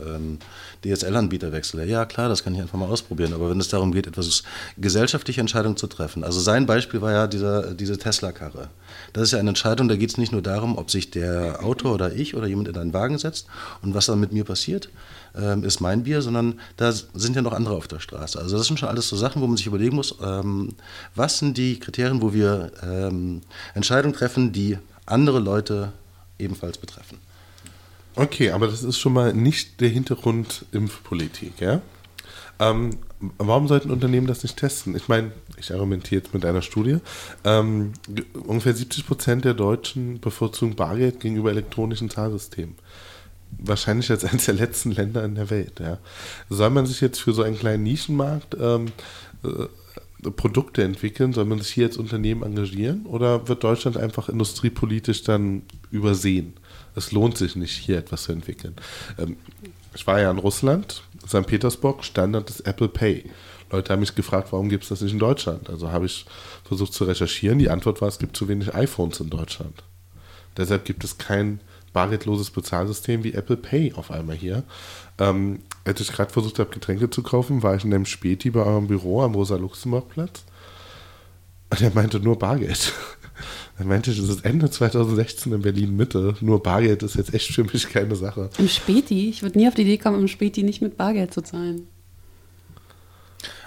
ähm, DSL-Anbieter wechsle, ja klar, das kann ich einfach mal ausprobieren. Aber wenn es darum geht, etwas gesellschaftliche Entscheidungen zu treffen, also sein Beispiel war ja dieser, diese Tesla-Karre. Das ist ja eine Entscheidung, da geht es nicht nur darum, ob sich der Autor oder ich oder jemand in einen Wagen setzt und was dann mit mir passiert, ähm, ist mein Bier, sondern da sind ja noch andere auf der Straße. Also das sind schon alles so Sachen, wo man sich überlegen muss, ähm, was sind die Kriterien, wo wir ähm, Entscheidungen treffen, die andere Leute ebenfalls betreffen. Okay, aber das ist schon mal nicht der Hintergrund Impfpolitik, ja? Ähm, warum sollten Unternehmen das nicht testen? Ich meine, ich argumentiere jetzt mit einer Studie. Ähm, ge- ungefähr 70 Prozent der Deutschen bevorzugen Bargeld gegenüber elektronischen Zahlsystemen. Wahrscheinlich als eines der letzten Länder in der Welt. Ja. Soll man sich jetzt für so einen kleinen Nischenmarkt ähm, äh, Produkte entwickeln? Soll man sich hier als Unternehmen engagieren? Oder wird Deutschland einfach industriepolitisch dann übersehen? Es lohnt sich nicht, hier etwas zu entwickeln. Ähm, ich war ja in Russland, St. Petersburg, Standard ist Apple Pay. Leute haben mich gefragt, warum gibt es das nicht in Deutschland? Also habe ich versucht zu recherchieren. Die Antwort war, es gibt zu wenig iPhones in Deutschland. Deshalb gibt es kein bargeldloses Bezahlsystem wie Apple Pay auf einmal hier. Ähm, als ich gerade versucht habe, Getränke zu kaufen, war ich in einem Späti bei eurem Büro am Rosa-Luxemburg-Platz. Und er meinte nur Bargeld. Er meinte, das ist Ende 2016 in Berlin Mitte. Nur Bargeld ist jetzt echt für mich keine Sache. Im Späti, ich würde nie auf die Idee kommen, im Späti nicht mit Bargeld zu zahlen.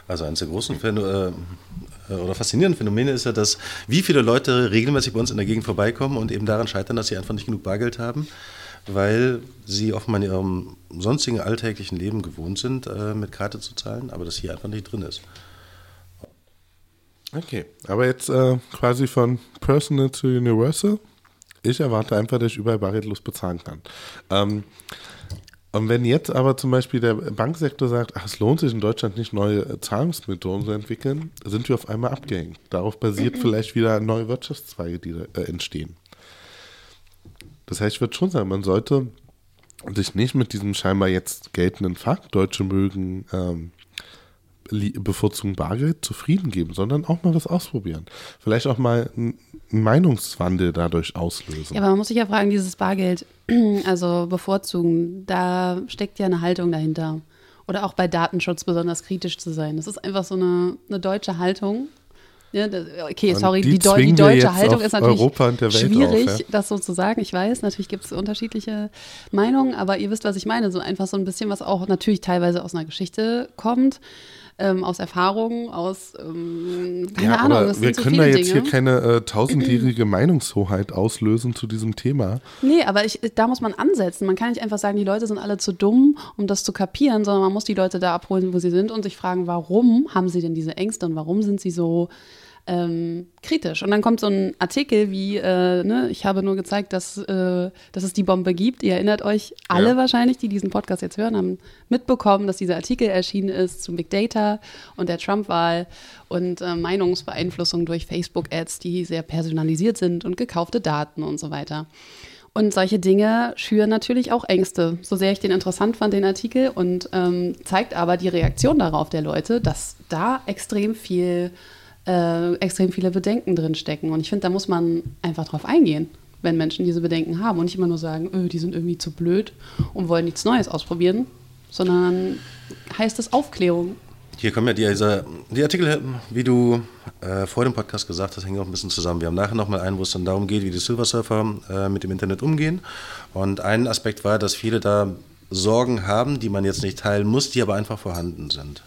Also eines der großen Phäno äh, oder faszinierenden Phänomene ist ja, dass wie viele Leute regelmäßig bei uns in der Gegend vorbeikommen und eben daran scheitern, dass sie einfach nicht genug Bargeld haben, weil sie offenbar in ihrem sonstigen alltäglichen Leben gewohnt sind, äh, mit Karte zu zahlen, aber das hier einfach nicht drin ist. Okay, aber jetzt äh, quasi von Personal zu Universal. Ich erwarte einfach, dass ich überall bargeldlos bezahlen kann. Ähm, und wenn jetzt aber zum Beispiel der Banksektor sagt, ach, es lohnt sich in Deutschland nicht, neue Zahlungsmethoden zu entwickeln, sind wir auf einmal abgehängt. Darauf basiert vielleicht wieder neue Wirtschaftszweige, die äh, entstehen. Das heißt, ich würde schon sagen, man sollte sich nicht mit diesem scheinbar jetzt geltenden Fakt, Deutsche mögen ähm, bevorzugen Bargeld zufrieden geben, sondern auch mal was ausprobieren. Vielleicht auch mal Meinungswandel dadurch auslösen. Ja, aber man muss sich ja fragen, dieses Bargeld, also bevorzugen, da steckt ja eine Haltung dahinter. Oder auch bei Datenschutz besonders kritisch zu sein. Das ist einfach so eine, eine deutsche Haltung. Ja, okay, sorry, die die, Deu die deutsche Haltung ist natürlich schwierig, auf, ja. das so zu sagen. Ich weiß, natürlich gibt es unterschiedliche Meinungen, aber ihr wisst, was ich meine. So einfach so ein bisschen, was auch natürlich teilweise aus einer Geschichte kommt, ähm, aus Erfahrungen, aus, ähm, keine ja, Ahnung, aber wir sind so können da jetzt Dinge. hier keine äh, tausendjährige Meinungshoheit auslösen zu diesem Thema. Nee, aber ich, da muss man ansetzen. Man kann nicht einfach sagen, die Leute sind alle zu dumm, um das zu kapieren, sondern man muss die Leute da abholen, wo sie sind und sich fragen, warum haben sie denn diese Ängste und warum sind sie so ähm, kritisch. Und dann kommt so ein Artikel wie, äh, ne, ich habe nur gezeigt, dass, äh, dass es die Bombe gibt. Ihr erinnert euch alle Ja. wahrscheinlich, die diesen Podcast jetzt hören, haben mitbekommen, dass dieser Artikel erschienen ist zum Big Data und der Trump-Wahl und äh, Meinungsbeeinflussung durch Facebook-Ads, die sehr personalisiert sind und gekaufte Daten und so weiter. Und solche Dinge schüren natürlich auch Ängste. So sehr ich den interessant fand, den Artikel, und ähm, zeigt aber die Reaktion darauf der Leute, dass da extrem viel, äh, extrem viele Bedenken drin stecken. Und ich finde, da muss man einfach drauf eingehen, wenn Menschen diese Bedenken haben und nicht immer nur sagen, öh, die sind irgendwie zu blöd und wollen nichts Neues ausprobieren, sondern heißt es Aufklärung. Hier kommen ja diese, die Artikel, wie du äh, vor dem Podcast gesagt hast, hängen auch ein bisschen zusammen. Wir haben nachher nochmal einen, wo es dann darum geht, wie die Silver Surfer äh, mit dem Internet umgehen. Und ein Aspekt war, dass viele da Sorgen haben, die man jetzt nicht teilen muss, die aber einfach vorhanden sind.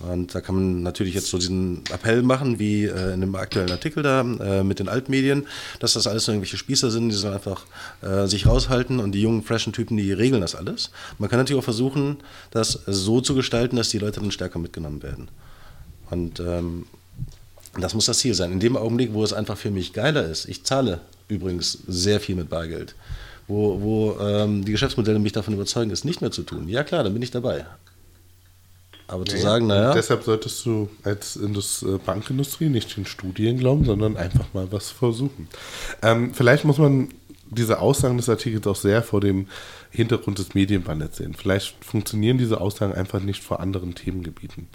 Und da kann man natürlich jetzt so diesen Appell machen, wie äh, in dem aktuellen Artikel da äh, mit den Altmedien, dass das alles so irgendwelche Spießer sind, die sollen einfach äh, sich raushalten und die jungen, freshen Typen, die regeln das alles. Man kann natürlich auch versuchen, das so zu gestalten, dass die Leute dann stärker mitgenommen werden. Und ähm, das muss das Ziel sein. In dem Augenblick, wo es einfach für mich geiler ist, ich zahle übrigens sehr viel mit Bargeld, wo, wo ähm, die Geschäftsmodelle mich davon überzeugen, es nicht mehr zu tun, ja klar, dann bin ich dabei. Aber zu sagen, naja, Deshalb solltest du als Indus äh, Bankindustrie nicht den Studien glauben, sondern einfach mal was versuchen. Ähm, vielleicht muss man diese Aussagen des Artikels auch sehr vor dem Hintergrund des Medienwandels sehen. Vielleicht funktionieren diese Aussagen einfach nicht vor anderen Themengebieten.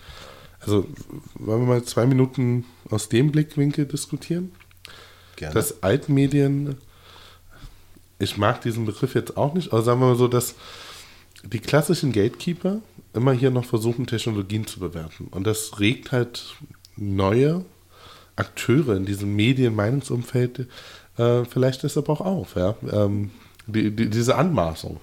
Also wollen wir mal zwei Minuten aus dem Blickwinkel diskutieren? gerne. dass Altmedien, ich mag diesen Begriff jetzt auch nicht, aber sagen wir mal so, dass die klassischen Gatekeeper immer hier noch versuchen, Technologien zu bewerten. Und das regt halt neue Akteure in diesem Medien-Meinungsumfeld äh, vielleicht deshalb auch auf. Ja? Ähm, die, die, diese Anmaßung.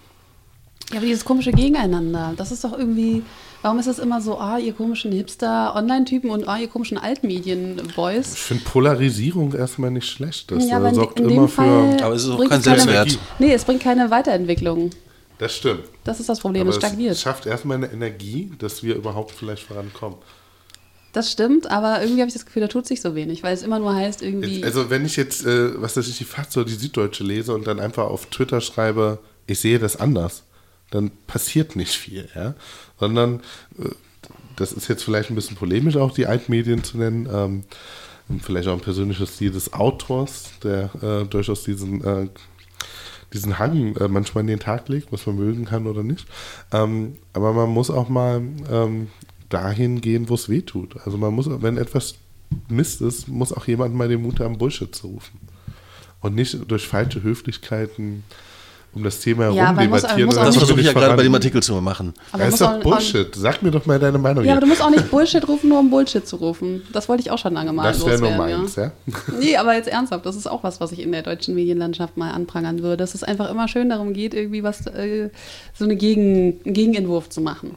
Ja, aber dieses komische Gegeneinander, das ist doch irgendwie, warum ist es immer so, ah, ihr komischen Hipster-Online-Typen und ah, ihr komischen Altmedien-Boys? Ich finde Polarisierung erstmal nicht schlecht. Das Ja, äh, aber in, sorgt in dem immer Fall für. Aber es ist auch kein keine- Selbstwert. Nee, es bringt keine Weiterentwicklung. Das stimmt. Das ist das Problem, Aber es es stagniert. schafft erstmal eine Energie, dass wir überhaupt vielleicht vorankommen. Das stimmt, aber irgendwie habe ich das Gefühl, da tut sich so wenig, weil es immer nur heißt, irgendwie. Also wenn ich jetzt, äh, was weiß ich, die Faz oder die Süddeutsche lese und dann einfach auf Twitter schreibe, ich sehe das anders, dann passiert nicht viel, ja. Sondern, äh, das ist jetzt vielleicht ein bisschen polemisch auch, die Altmedien zu nennen, ähm, vielleicht auch ein persönliches Stil des Autors, der äh, durchaus diesen, äh, diesen Hang äh, manchmal in den Tag legt, was man mögen kann oder nicht. Ähm, aber man muss auch mal ähm, dahin gehen, wo es weh tut. Also man muss, wenn etwas Mist ist, muss auch jemand mal den Mut haben, Bullshit zu rufen. Und nicht durch falsche Höflichkeiten um das Thema herum Ja, muss- debattieren. muss und auch das versuche ich ja gerade bei dem Artikel zu machen. aber Das ist muss doch Bullshit. Sag mir doch mal deine Meinung Ja, aber du musst auch nicht Bullshit rufen, nur um Bullshit zu rufen. Das wollte ich auch schon lange mal Das wäre nur loswerden, meins, ja. Nee, aber jetzt ernsthaft, das ist auch was, was ich in der deutschen Medienlandschaft mal anprangern würde, dass es einfach immer schön darum geht, irgendwie was, äh, so eine Gegen, einen Gegenentwurf zu machen,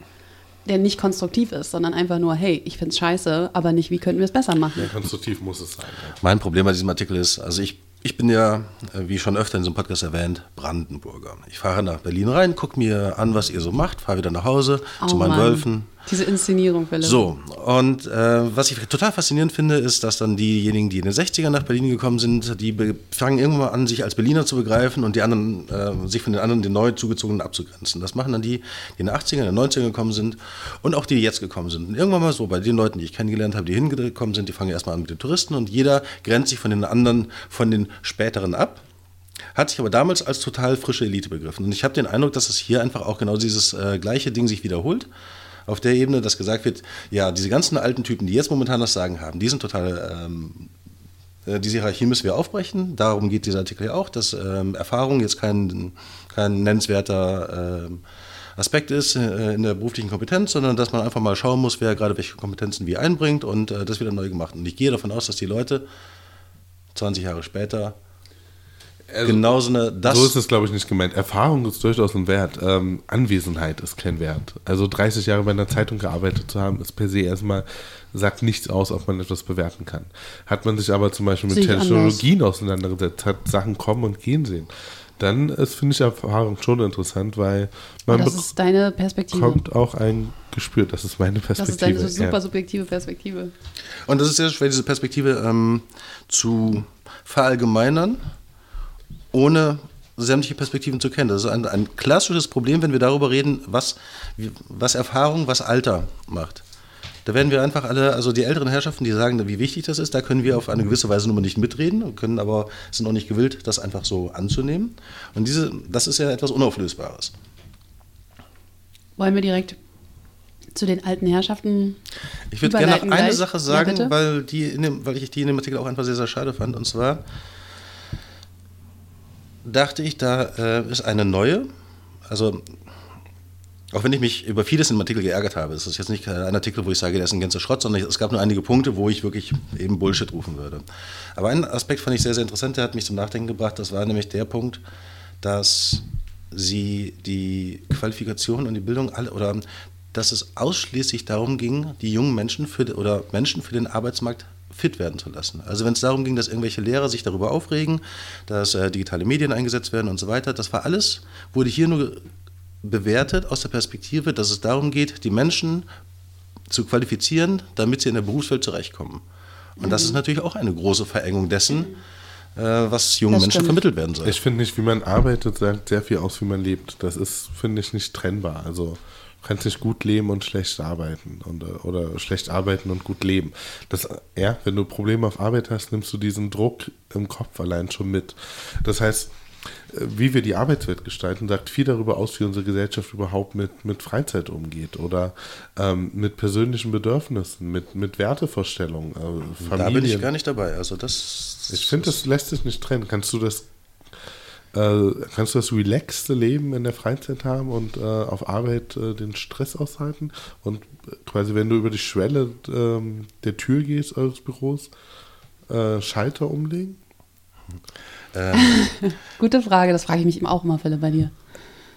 der nicht konstruktiv ist, sondern einfach nur, hey, ich find's scheiße, aber nicht, wie könnten wir es besser machen. Ja, konstruktiv muss es sein. Ja. Mein Problem bei diesem Artikel ist, also ich, ich bin ja, äh, wie schon öfter in diesem Podcast erwähnt, Brandenburger. Ich fahre nach Berlin rein, gucke mir an, was ihr so macht, fahre wieder nach Hause zu Oh meinen Mann. Wölfen. Diese Inszenierung, Philipp. So, und äh, was ich total faszinierend finde, ist, dass dann diejenigen, die in den 60ern nach Berlin gekommen sind, die fangen irgendwann an, sich als Berliner zu begreifen und die anderen, äh, sich von den anderen, den neu zugezogenen abzugrenzen. Das machen dann die, die in den 80ern, in den 90ern gekommen sind und auch die, die jetzt gekommen sind. Und irgendwann mal so, bei den Leuten, die ich kennengelernt habe, die hingekommen sind, die fangen erstmal an mit den Touristen und jeder grenzt sich von den anderen, von den späteren ab hat sich aber damals als total frische Elite begriffen. Und ich habe den Eindruck, dass es hier einfach auch genau dieses äh, gleiche Ding sich wiederholt. Auf der Ebene, dass gesagt wird, ja, diese ganzen alten Typen, die jetzt momentan das Sagen haben, die sind total, ähm, äh, diese Hierarchie müssen wir aufbrechen. Darum geht dieser Artikel ja auch, dass ähm, Erfahrung jetzt kein, kein nennenswerter ähm, Aspekt ist äh, in der beruflichen Kompetenz, sondern dass man einfach mal schauen muss, wer gerade welche Kompetenzen wie einbringt und äh, das wieder neu gemacht. Und ich gehe davon aus, dass die Leute 20 Jahre später Also, genau so eine, das so ist es, glaube ich, nicht gemeint. Erfahrung ist durchaus ein Wert. Ähm, Anwesenheit ist kein Wert. Also 30 Jahre bei einer Zeitung gearbeitet zu haben, ist per se erstmal, sagt nichts aus, ob man etwas bewerten kann. Hat man sich aber zum Beispiel mit Technologien auseinandergesetzt, hat Sachen kommen und gehen sehen, dann ist, finde ich Erfahrung schon interessant, weil man oh, das ist deine Perspektive. bekommt auch ein Gespür, das ist meine Perspektive. Das ist deine super ja. subjektive Perspektive. Und das ist sehr schwer, diese Perspektive ähm, zu verallgemeinern, ohne sämtliche Perspektiven zu kennen. Das ist ein, ein klassisches Problem, wenn wir darüber reden, was, was Erfahrung, was Alter macht. Da werden wir einfach alle, also die älteren Herrschaften, die sagen, wie wichtig das ist, da können wir auf eine gewisse Weise nun mal nicht mitreden, können aber sind auch nicht gewillt, das einfach so anzunehmen. Und diese, das ist ja etwas Unauflösbares. Wollen wir direkt zu den alten Herrschaften. Ich würde gerne noch eine gleich. Sache sagen, ja, weil, die dem, weil ich die in dem Artikel auch einfach sehr, sehr schade fand. Und zwar dachte ich, da äh, ist eine neue, also auch wenn ich mich über vieles dem Artikel geärgert habe, ist es jetzt nicht ein Artikel, wo ich sage, der ist ein ganzer Schrott, sondern es gab nur einige Punkte, wo ich wirklich eben Bullshit rufen würde. Aber einen Aspekt fand ich sehr, sehr interessant, der hat mich zum Nachdenken gebracht. Das war nämlich der Punkt, dass sie die Qualifikation und die Bildung alle oder dass es ausschließlich darum ging, die jungen Menschen für, oder Menschen für den Arbeitsmarkt fit werden zu lassen. Also wenn es darum ging, dass irgendwelche Lehrer sich darüber aufregen, dass äh, digitale Medien eingesetzt werden und so weiter, das war alles, wurde hier nur bewertet aus der Perspektive, dass es darum geht, die Menschen zu qualifizieren, damit sie in der Berufswelt zurechtkommen. Und mhm. das ist natürlich auch eine große Verengung dessen, äh, was jungen Menschen vermittelt werden soll. Ich finde nicht, wie man arbeitet, sagt sehr viel aus, wie man lebt. Das ist, finde ich, nicht trennbar. Also kannst nicht gut leben und schlecht arbeiten und, äh, oder schlecht arbeiten und gut leben. Das, ja, wenn du Probleme auf Arbeit hast, nimmst du diesen Druck im Kopf allein schon mit. Das heißt, wie wir die Arbeitswelt gestalten, sagt viel darüber aus, wie unsere Gesellschaft überhaupt mit, mit Freizeit umgeht oder ähm, mit persönlichen Bedürfnissen, mit, mit Wertevorstellungen. Äh, da bin ich gar nicht dabei. Also das, ich finde, das lässt sich nicht trennen. Kannst du das äh, kannst du das relaxte Leben in der Freizeit haben und äh, auf Arbeit äh, den Stress aushalten? Und quasi, wenn du über die Schwelle ähm, der Tür gehst eures Büros, äh, Schalter umlegen? Ähm, Gute Frage, das frage ich mich auch immer, Philipp, bei dir.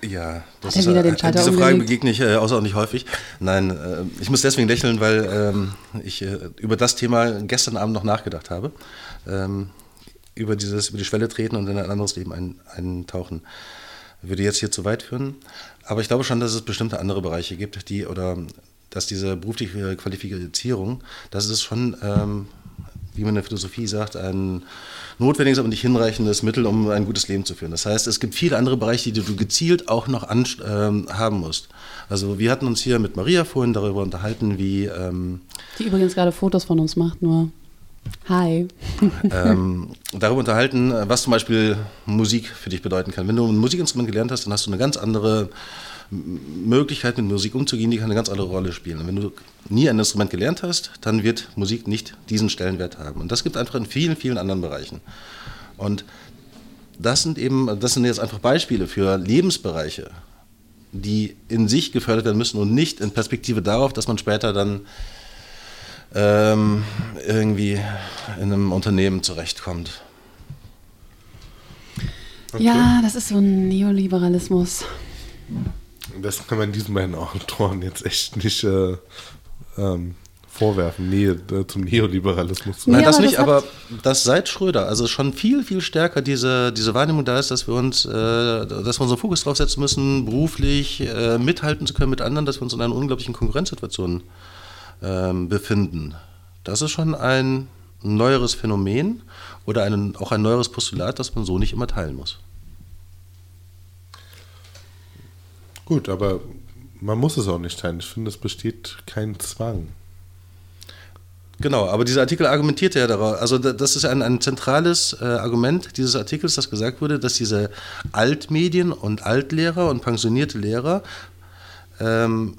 Ja, das ist, äh, diese Frage begegne ich äh, außerordentlich häufig. Nein, äh, ich muss deswegen lächeln, weil ähm, ich äh, über das Thema gestern Abend noch nachgedacht habe. Ähm, über dieses, über die Schwelle treten und in ein anderes Leben ein, eintauchen. Würde jetzt hier zu weit führen. Aber ich glaube schon, dass es bestimmte andere Bereiche gibt, die oder dass diese berufliche Qualifizierung, das ist schon, ähm, wie man in der Philosophie sagt, ein notwendiges, aber nicht hinreichendes Mittel, um ein gutes Leben zu führen. Das heißt, es gibt viele andere Bereiche, die du gezielt auch noch an, ähm, haben musst. Also wir hatten uns hier mit Maria vorhin darüber unterhalten, wie... Ähm, die übrigens gerade Fotos von uns macht, nur... Hi. ähm, darüber unterhalten, was zum Beispiel Musik für dich bedeuten kann. Wenn du ein Musikinstrument gelernt hast, dann hast du eine ganz andere Möglichkeit, mit Musik umzugehen, die kann eine ganz andere Rolle spielen. Und wenn du nie ein Instrument gelernt hast, dann wird Musik nicht diesen Stellenwert haben. Und das gibt einfach in vielen, vielen anderen Bereichen. Und das sind eben, das sind jetzt einfach Beispiele für Lebensbereiche, die in sich gefördert werden müssen und nicht in Perspektive darauf, dass man später dann ähm, irgendwie in einem Unternehmen zurechtkommt. Okay. Ja, das ist so ein Neoliberalismus das kann man diesen beiden Autoren jetzt echt nicht äh, ähm, vorwerfen, Nähe äh, zum Neoliberalismus. Nein, das nicht, aber das seit Schröder, also schon viel, viel stärker diese, diese Wahrnehmung da ist, dass wir uns, äh, dass wir unseren Fokus drauf setzen müssen, beruflich äh, mithalten zu können mit anderen, dass wir uns in einer unglaublichen Konkurrenzsituation ähm, befinden. Das ist schon ein neueres Phänomen oder ein, auch ein neueres Postulat, das man so nicht immer teilen muss. Gut, aber man muss es auch nicht teilen. Ich finde, es besteht kein Zwang. Genau, aber dieser Artikel argumentiert ja darauf, also das ist ein, ein zentrales äh, Argument dieses Artikels, dass gesagt wurde, dass diese Altmedien und Altlehrer und pensionierte Lehrer ähm,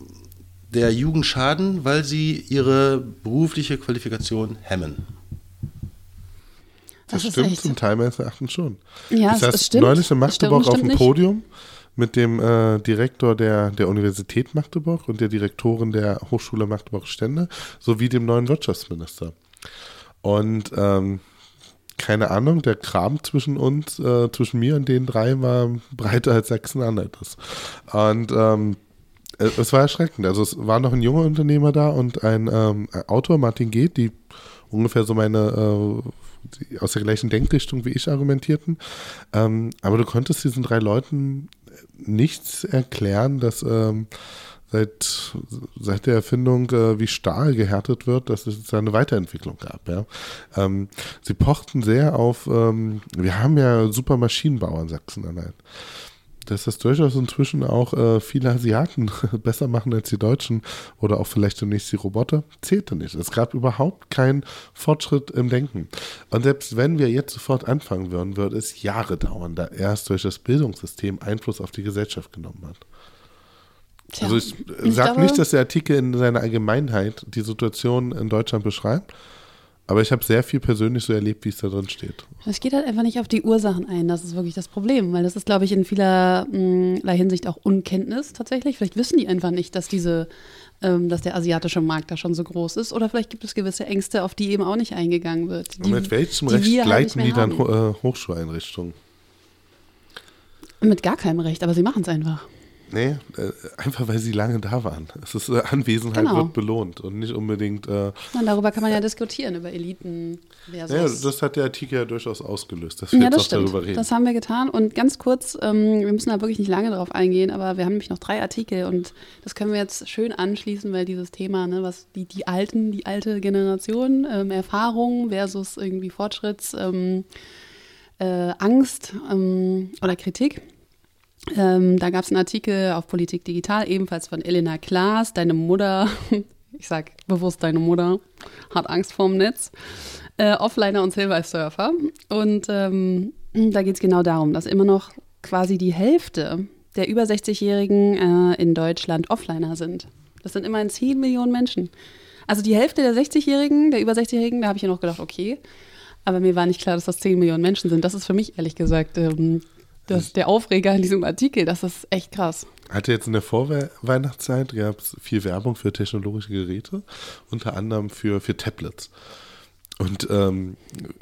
der Jugend schaden, weil sie ihre berufliche Qualifikation hemmen. Das, das stimmt zum Teil meines Erachtens schon. Ja, ich saß neulich in Magdeburg auf dem Podium mit dem äh, Direktor der, der Universität Magdeburg und der Direktorin der Hochschule Magdeburg-Stände sowie dem neuen Wirtschaftsminister. Und ähm, keine Ahnung, der Kram zwischen uns, äh, zwischen mir und den drei war breiter als Sachsen-Anhalt ist. Und ähm, Äh, es war erschreckend. Also es war noch ein junger Unternehmer da und ein ähm, Autor, Martin Geht, die ungefähr so meine äh, aus der gleichen Denkrichtung wie ich argumentierten. Ähm, aber du konntest diesen drei Leuten nichts erklären, dass ähm, seit, seit der Erfindung, äh, wie Stahl gehärtet wird, dass es eine Weiterentwicklung gab. Ja. Ähm, sie pochten sehr auf, ähm, wir haben ja super Maschinenbauer in Sachsen-Anhalt dass das durchaus inzwischen auch äh, viele Asiaten besser machen als die Deutschen oder auch vielleicht demnächst die Roboter, zählte nicht. Es gab überhaupt keinen Fortschritt im Denken. Und selbst wenn wir jetzt sofort anfangen würden, würde es Jahre dauern, da erst durch das Bildungssystem Einfluss auf die Gesellschaft genommen hat. Tja, also ich, ich sage nicht, dass der Artikel in seiner Allgemeinheit die Situation in Deutschland beschreibt, aber ich habe sehr viel persönlich so erlebt, wie es da drin steht. Es geht halt einfach nicht auf die Ursachen ein. Das ist wirklich das Problem, weil das ist, glaube ich, in vielerlei mm, Hinsicht auch Unkenntnis tatsächlich. Vielleicht wissen die einfach nicht, dass diese, ähm, dass der asiatische Markt da schon so groß ist. Oder vielleicht gibt es gewisse Ängste, auf die eben auch nicht eingegangen wird. Die, Und mit welchem Recht halt gleiten halt die dann äh, Hochschuleinrichtungen? Mit gar keinem Recht, aber sie machen es einfach. Nee, äh, einfach weil sie lange da waren. Es ist äh, Anwesenheit genau. wird belohnt und nicht unbedingt. Äh, und darüber kann man ja diskutieren, über Eliten versus. Ja, das hat der Artikel ja durchaus ausgelöst, dass wir ja, das darüber reden. Das haben wir getan. Und ganz kurz, ähm, wir müssen da wirklich nicht lange drauf eingehen, aber wir haben nämlich noch drei Artikel und das können wir jetzt schön anschließen, weil dieses Thema, ne, was die, die Alten, die alte Generation, ähm, Erfahrung versus irgendwie Fortschritts, ähm, äh, Angst ähm, oder Kritik ähm, da gab es einen Artikel auf Politik Digital, ebenfalls von Elena Klaas, deine Mutter, ich sag bewusst deine Mutter, hat Angst vorm Netz, äh, Offliner und Silver-Surfer. Und ähm, da geht es genau darum, dass immer noch quasi die Hälfte der über 60-Jährigen äh, in Deutschland Offliner sind. Das sind immerhin 10 Millionen Menschen. Also die Hälfte der 60-Jährigen, der über 60-Jährigen, da habe ich ja noch gedacht, okay. Aber mir war nicht klar, dass das 10 Millionen Menschen sind. Das ist für mich ehrlich gesagt ähm, das der Aufreger in diesem Artikel. Das ist echt krass. Hatte jetzt in der Vorweihnachtszeit gab es viel Werbung für technologische Geräte, unter anderem für, für Tablets. Und ähm,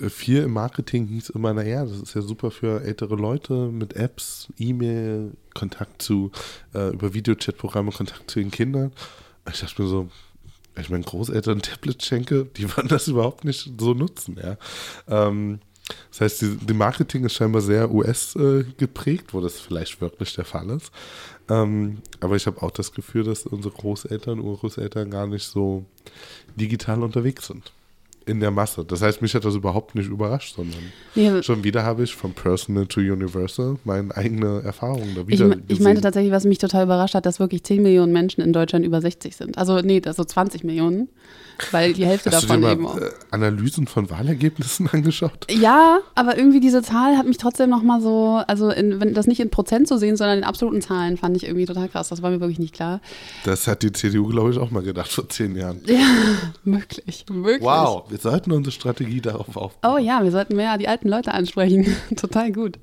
viel im Marketing hieß immer, naja, das ist ja super für ältere Leute mit Apps, E-Mail, Kontakt zu, äh, über Videochat-Programme, Kontakt zu den Kindern. Ich dachte mir so, ich meine, Großeltern Tablet schenke, die wollen das überhaupt nicht so nutzen, ja. Ähm, das heißt, die, die Marketing ist scheinbar sehr US äh, geprägt, wo das vielleicht wirklich der Fall ist. Ähm, aber ich habe auch das Gefühl, dass unsere Großeltern, Urgroßeltern gar nicht so digital unterwegs sind in der Masse. Das heißt, mich hat das überhaupt nicht überrascht, sondern ja. schon wieder habe ich von Personal to Universal meine eigene Erfahrung da wieder ich, ich meinte tatsächlich, was mich total überrascht hat, dass wirklich 10 Millionen Menschen in Deutschland über 60 sind. Also nee, also 20 Millionen. Weil die Hälfte Hast davon du dir mal, eben auch. Äh, Analysen von Wahlergebnissen angeschaut? Ja, aber irgendwie diese Zahl hat mich trotzdem nochmal so, also in, wenn das nicht in Prozent zu sehen, sondern in absoluten Zahlen, fand ich irgendwie total krass. Das war mir wirklich nicht klar. Das hat die CDU, glaube ich, auch mal gedacht vor zehn Jahren. Ja, möglich, möglich. Wow, wir sollten unsere Strategie darauf aufbauen. Oh ja, wir sollten mehr die alten Leute ansprechen. total gut.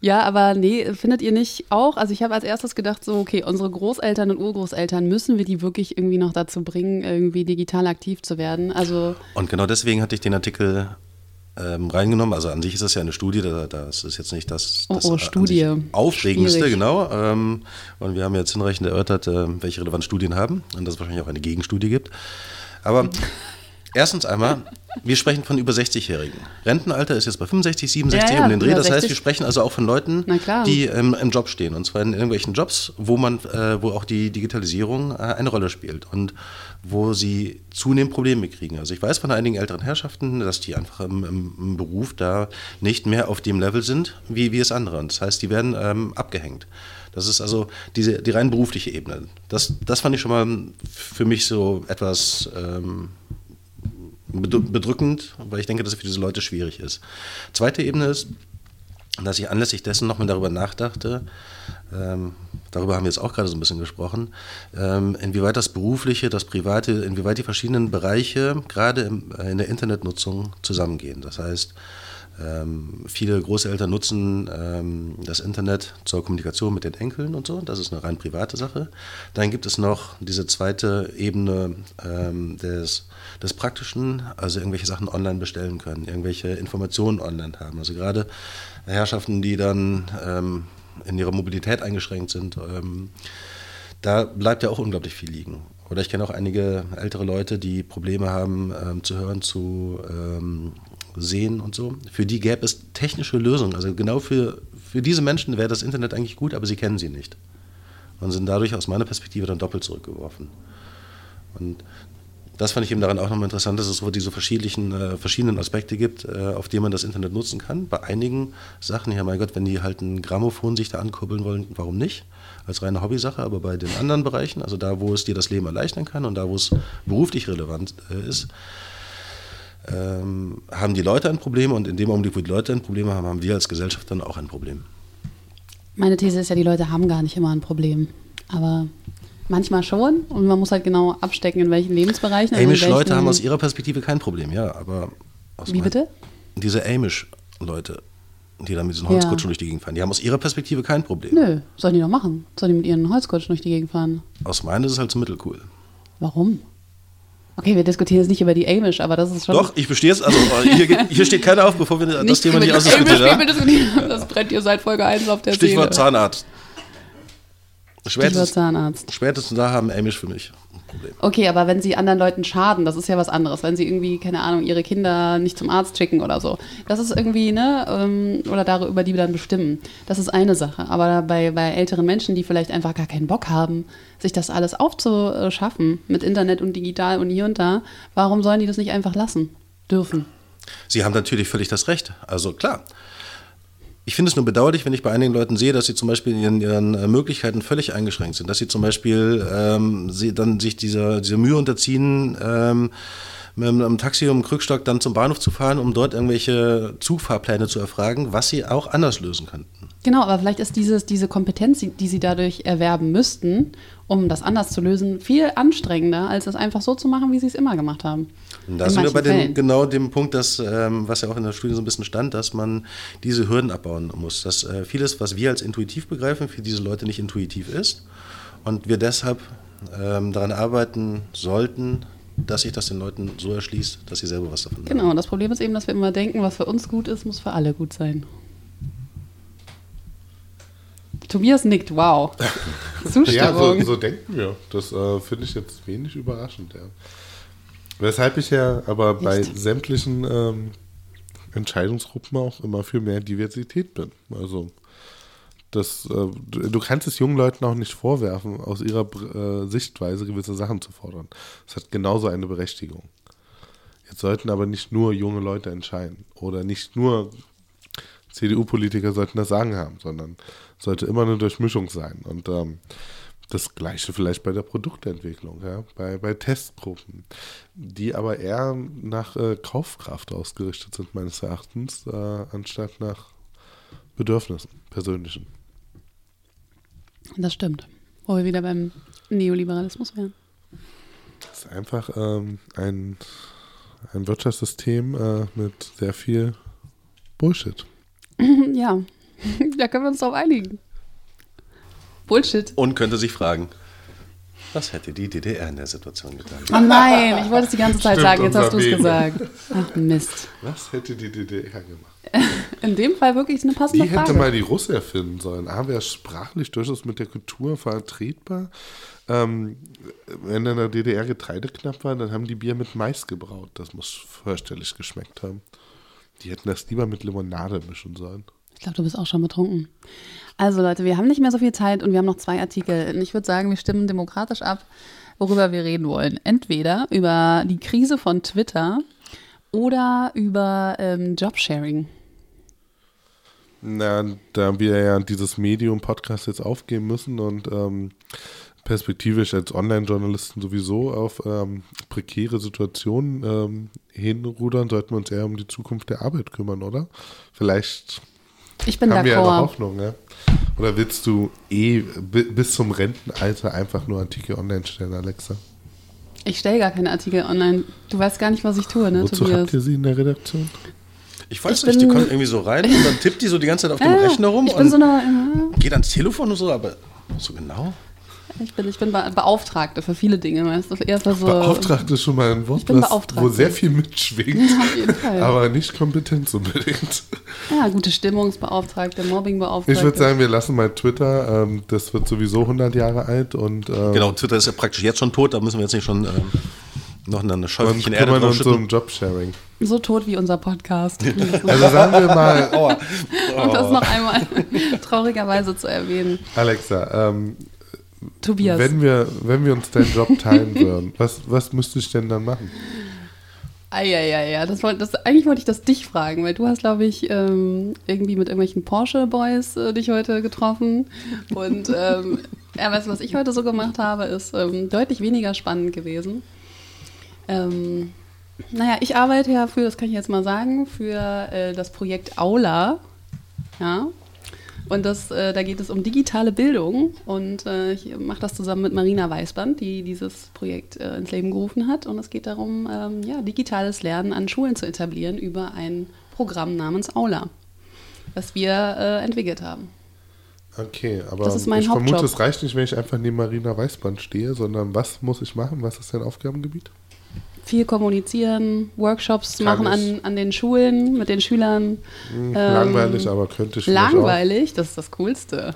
Ja, aber nee, findet ihr nicht auch? Also ich habe als erstes gedacht, so, okay, unsere Großeltern und Urgroßeltern, müssen wir die wirklich irgendwie noch dazu bringen, irgendwie digital aktiv zu werden? Also und genau deswegen hatte ich den Artikel ähm, reingenommen. Also an sich ist das ja eine Studie, das ist jetzt nicht das, das oh, oh, Studie. Aufregendste, Schwierig. genau. Ähm, und wir haben jetzt hinreichend erörtert, äh, welche relevanten Studien haben und dass es wahrscheinlich auch eine Gegenstudie gibt. Aber Erstens einmal, wir sprechen von über 60-Jährigen. Rentenalter ist jetzt bei 65, 67 ja, ja, um den Dreh. Das heißt, wir sprechen also auch von Leuten, die ähm, im Job stehen. Und zwar in irgendwelchen Jobs, wo man, äh, wo auch die Digitalisierung äh, eine Rolle spielt und wo sie zunehmend Probleme kriegen. Also ich weiß von einigen älteren Herrschaften, dass die einfach im, im, im Beruf da nicht mehr auf dem Level sind, wie, wie es andere. Und das heißt, die werden ähm, abgehängt. Das ist also diese, die rein berufliche Ebene. Das, das fand ich schon mal für mich so etwas ähm, bedrückend, weil ich denke, dass es für diese Leute schwierig ist. Zweite Ebene ist, dass ich anlässlich dessen nochmal darüber nachdachte, ähm, darüber haben wir jetzt auch gerade so ein bisschen gesprochen, ähm, inwieweit das Berufliche, das Private, inwieweit die verschiedenen Bereiche gerade im, äh, in der Internetnutzung zusammengehen. Das heißt, ähm, viele Großeltern nutzen ähm, das Internet zur Kommunikation mit den Enkeln und so. Das ist eine rein private Sache. Dann gibt es noch diese zweite Ebene ähm, des, des Praktischen, also irgendwelche Sachen online bestellen können, irgendwelche Informationen online haben. Also gerade Herrschaften, die dann ähm, in ihrer Mobilität eingeschränkt sind, ähm, da bleibt ja auch unglaublich viel liegen. Oder ich kenne auch einige ältere Leute, die Probleme haben ähm, zu hören, zu sehen und so. Für die gäbe es technische Lösungen. Also genau für, für diese Menschen wäre das Internet eigentlich gut, aber sie kennen sie nicht. Und sind dadurch aus meiner Perspektive dann doppelt zurückgeworfen. Und das fand ich eben daran auch nochmal interessant, dass es so diese verschiedenen, äh, verschiedenen Aspekte gibt, äh, auf die man das Internet nutzen kann. Bei einigen Sachen, ja mein Gott, wenn die halt ein Grammophon sich da ankurbeln wollen, warum nicht? Als reine Hobbysache, aber bei den anderen Bereichen, also da, wo es dir das Leben erleichtern kann und da, wo es beruflich relevant äh, ist, ähm, haben die Leute ein Problem und in dem Augenblick, wo die Leute ein Problem haben, haben wir als Gesellschaft dann auch ein Problem. Meine These ist ja, die Leute haben gar nicht immer ein Problem. Aber manchmal schon und man muss halt genau abstecken, in welchen Lebensbereichen. Amish-Leute welchen- haben aus ihrer Perspektive kein Problem, ja, aber. aus Wie bitte? Diese Amish-Leute, die da mit diesen Ja. Holzkutschen durch die Gegend fahren, die haben aus ihrer Perspektive kein Problem. Nö, sollen die doch machen. Sollen die mit ihren Holzkutschen durch die Gegend fahren? Aus meiner ist es halt so mittelcool. Warum? Okay, wir diskutieren jetzt nicht über die Amish, aber das ist schon. Doch, ich bestehe es. Also, hier, geht- hier steht keiner auf, bevor wir das Thema nicht ausdiskutieren. Ja? diskutieren. Das brennt ihr seit Folge 1 auf der Stichwort Seele. Zahnarzt. Spätestens, Zahnarzt. spätestens da haben Amish für mich ein Problem. Okay, aber wenn sie anderen Leuten schaden, das ist ja was anderes. Wenn sie irgendwie, keine Ahnung, ihre Kinder nicht zum Arzt schicken oder so. Das ist irgendwie, ne, ähm, oder darüber, die wir dann bestimmen. Das ist eine Sache. Aber bei, bei älteren Menschen, die vielleicht einfach gar keinen Bock haben, sich das alles aufzuschaffen mit Internet und digital und hier und da, warum sollen die das nicht einfach lassen? Dürfen. Sie haben natürlich völlig das Recht. Also klar. Ich finde es nur bedauerlich, wenn ich bei einigen Leuten sehe, dass sie zum Beispiel in ihren, ihren äh, Möglichkeiten völlig eingeschränkt sind. Dass sie zum Beispiel ähm, sie dann sich dieser, dieser Mühe unterziehen, ähm, mit einem Taxi um Krückstock dann zum Bahnhof zu fahren, um dort irgendwelche Zugfahrpläne zu erfragen, was sie auch anders lösen könnten. Genau, aber vielleicht ist dieses, diese Kompetenz, die- die sie dadurch erwerben müssten, um das anders zu lösen, viel anstrengender, als es einfach so zu machen, wie sie es immer gemacht haben. Und da In sind wir bei dem, genau dem Punkt, dass, ähm, was ja auch in der Studie so ein bisschen stand, dass man diese Hürden abbauen muss. Dass äh, vieles, was wir als intuitiv begreifen, für diese Leute nicht intuitiv ist. Und wir deshalb ähm, daran arbeiten sollten, dass sich das den Leuten so erschließt, dass sie selber was davon haben. Genau, und das Problem ist eben, dass wir immer denken, was für uns gut ist, muss für alle gut sein. Tobias nickt, wow. Zustimmung. Ja, so, so denken wir. Das äh, finde ich jetzt wenig überraschend. Ja. Weshalb ich ja aber bei Nicht. sämtlichen ähm, Entscheidungsgruppen auch immer für mehr Diversität bin. Also das, äh, du, kannst es jungen Leuten auch nicht vorwerfen, aus ihrer äh, Sichtweise gewisse Sachen zu fordern. Das hat genauso eine Berechtigung. Jetzt sollten aber nicht nur junge Leute entscheiden oder nicht nur CDU-Politiker sollten das Sagen haben, sondern sollte immer eine Durchmischung sein. Und ähm, das Gleiche vielleicht bei der Produktentwicklung, ja, bei, bei Testgruppen, die aber eher nach äh, Kaufkraft ausgerichtet sind, meines Erachtens, äh, anstatt nach Bedürfnissen, persönlichen. Das stimmt. Wo wir wieder beim Neoliberalismus wären. Das ist einfach ähm, ein, ein Wirtschaftssystem äh, mit sehr viel Bullshit. ja, da können wir uns drauf einigen. Bullshit. Und könnte sich fragen, was hätte die DDR in der Situation getan? Oh nein, ich wollte es die ganze Zeit Stimmt, sagen, jetzt hast du es gesagt. Ach Mist. Was hätte die DDR gemacht? In dem Fall wirklich eine passende Die hätte Frage. mal die Russe erfinden sollen. A, wäre sprachlich durchaus mit der Kultur vertretbar. Ähm, wenn in der DDR Getreide knapp war, dann haben die Bier mit Mais gebraut. Das muss fürchterlich geschmeckt haben. Die hätten das lieber mit Limonade mischen sollen. Ich glaube, du bist auch schon betrunken. Also Leute, wir haben nicht mehr so viel Zeit und wir haben noch zwei Artikel. Und ich würde sagen, wir stimmen demokratisch ab, worüber wir reden wollen. Entweder über die Krise von Twitter oder über ähm, Jobsharing. Na, da wir ja dieses Medium-Podcast jetzt aufgeben müssen und ähm, perspektivisch als Online-Journalisten sowieso auf ähm, prekäre Situationen ähm, hinrudern, sollten wir uns eher um die Zukunft der Arbeit kümmern, oder? Vielleicht Ich bin haben wir d'accord. Hoffnung, ja? Oder willst du eh bi- bis zum Rentenalter einfach nur Artikel online stellen, Alexa? Ich stelle gar keine Artikel online. Du weißt gar nicht, was ich tue, ne, Wozu Tobias? habt ihr sie in der Redaktion? Ich weiß Ich nicht, die kommt irgendwie so rein und dann tippt die so die ganze Zeit auf dem Rechner rum ich bin und so eine, geht ans Telefon und so, aber so genau? Ich bin, ich bin Be Beauftragte für viele Dinge. Weißt du? Erst so, Beauftragte ist schon mal ein Wort, Ich bin was, Beauftragte. wo sehr viel mitschwingt, Auf jeden Fall. aber nicht Kompetenz unbedingt. ja, gute Stimmungsbeauftragte, Mobbingbeauftragte. Ich würde sagen, wir lassen mal Twitter, ähm, das wird sowieso 100 Jahre alt und ähm, Genau, Twitter ist ja praktisch jetzt schon tot, da müssen wir jetzt nicht schon ähm, noch eine und Schäufchen Erde kümmern uns draufschütten. um Jobsharing. so tot wie unser Podcast. Also sagen wir mal, Um das noch einmal traurigerweise zu erwähnen. Alexa, ähm, Tobias. wenn, wir, wenn wir uns deinen Job teilen würden, was, was müsste ich denn dann machen? Eieiei, das, das, eigentlich wollte ich das dich fragen, weil du hast, glaube ich, ähm, irgendwie mit irgendwelchen Porsche-Boys äh, dich heute getroffen. Und ähm, ja, weißt du, was ich heute so gemacht habe, ist ähm, deutlich weniger spannend gewesen. Ähm, naja, ich arbeite ja für, das kann ich jetzt mal sagen, für äh, das Projekt Aula. Ja. Und das, äh, da geht es um digitale Bildung und äh, ich mache das zusammen mit Marina Weißband, die dieses Projekt äh, ins Leben gerufen hat. Und es geht darum, ähm, ja, digitales Lernen an Schulen zu etablieren über ein Programm namens Aula, das wir äh, entwickelt haben. Okay, aber ich vermute, Hauptjob. es reicht nicht, wenn ich einfach neben Marina Weißband stehe, sondern was muss ich machen? Was ist dein Aufgabengebiet? Viel kommunizieren, Workshops Kann machen an, an den Schulen mit den Schülern. Hm, Ähm, langweilig, aber könnte ich Langweilig, das ist das Coolste.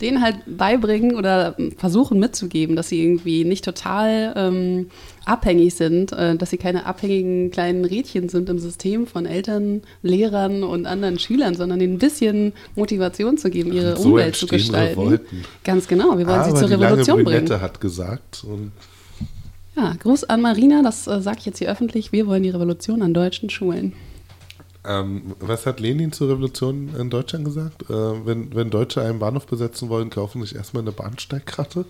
Denen halt beibringen oder versuchen mitzugeben, dass sie irgendwie nicht total ähm, abhängig sind, äh, dass sie keine abhängigen kleinen Rädchen sind im System von Eltern, Lehrern und anderen Schülern, sondern ihnen ein bisschen Motivation zu geben, ihre So Umwelt zu gestalten. Revolten. Ganz genau, wir wollen aber sie zur die lange Revolution Brünette bringen. hat gesagt, und Ja, Gruß an Marina, das äh, sage ich jetzt hier öffentlich, wir wollen die Revolution an deutschen Schulen. ähm, was hat Lenin zur Revolution in Deutschland gesagt? Äh, wenn, wenn Deutsche einen Bahnhof besetzen wollen, kaufen sich erstmal eine Bahnsteigkarte.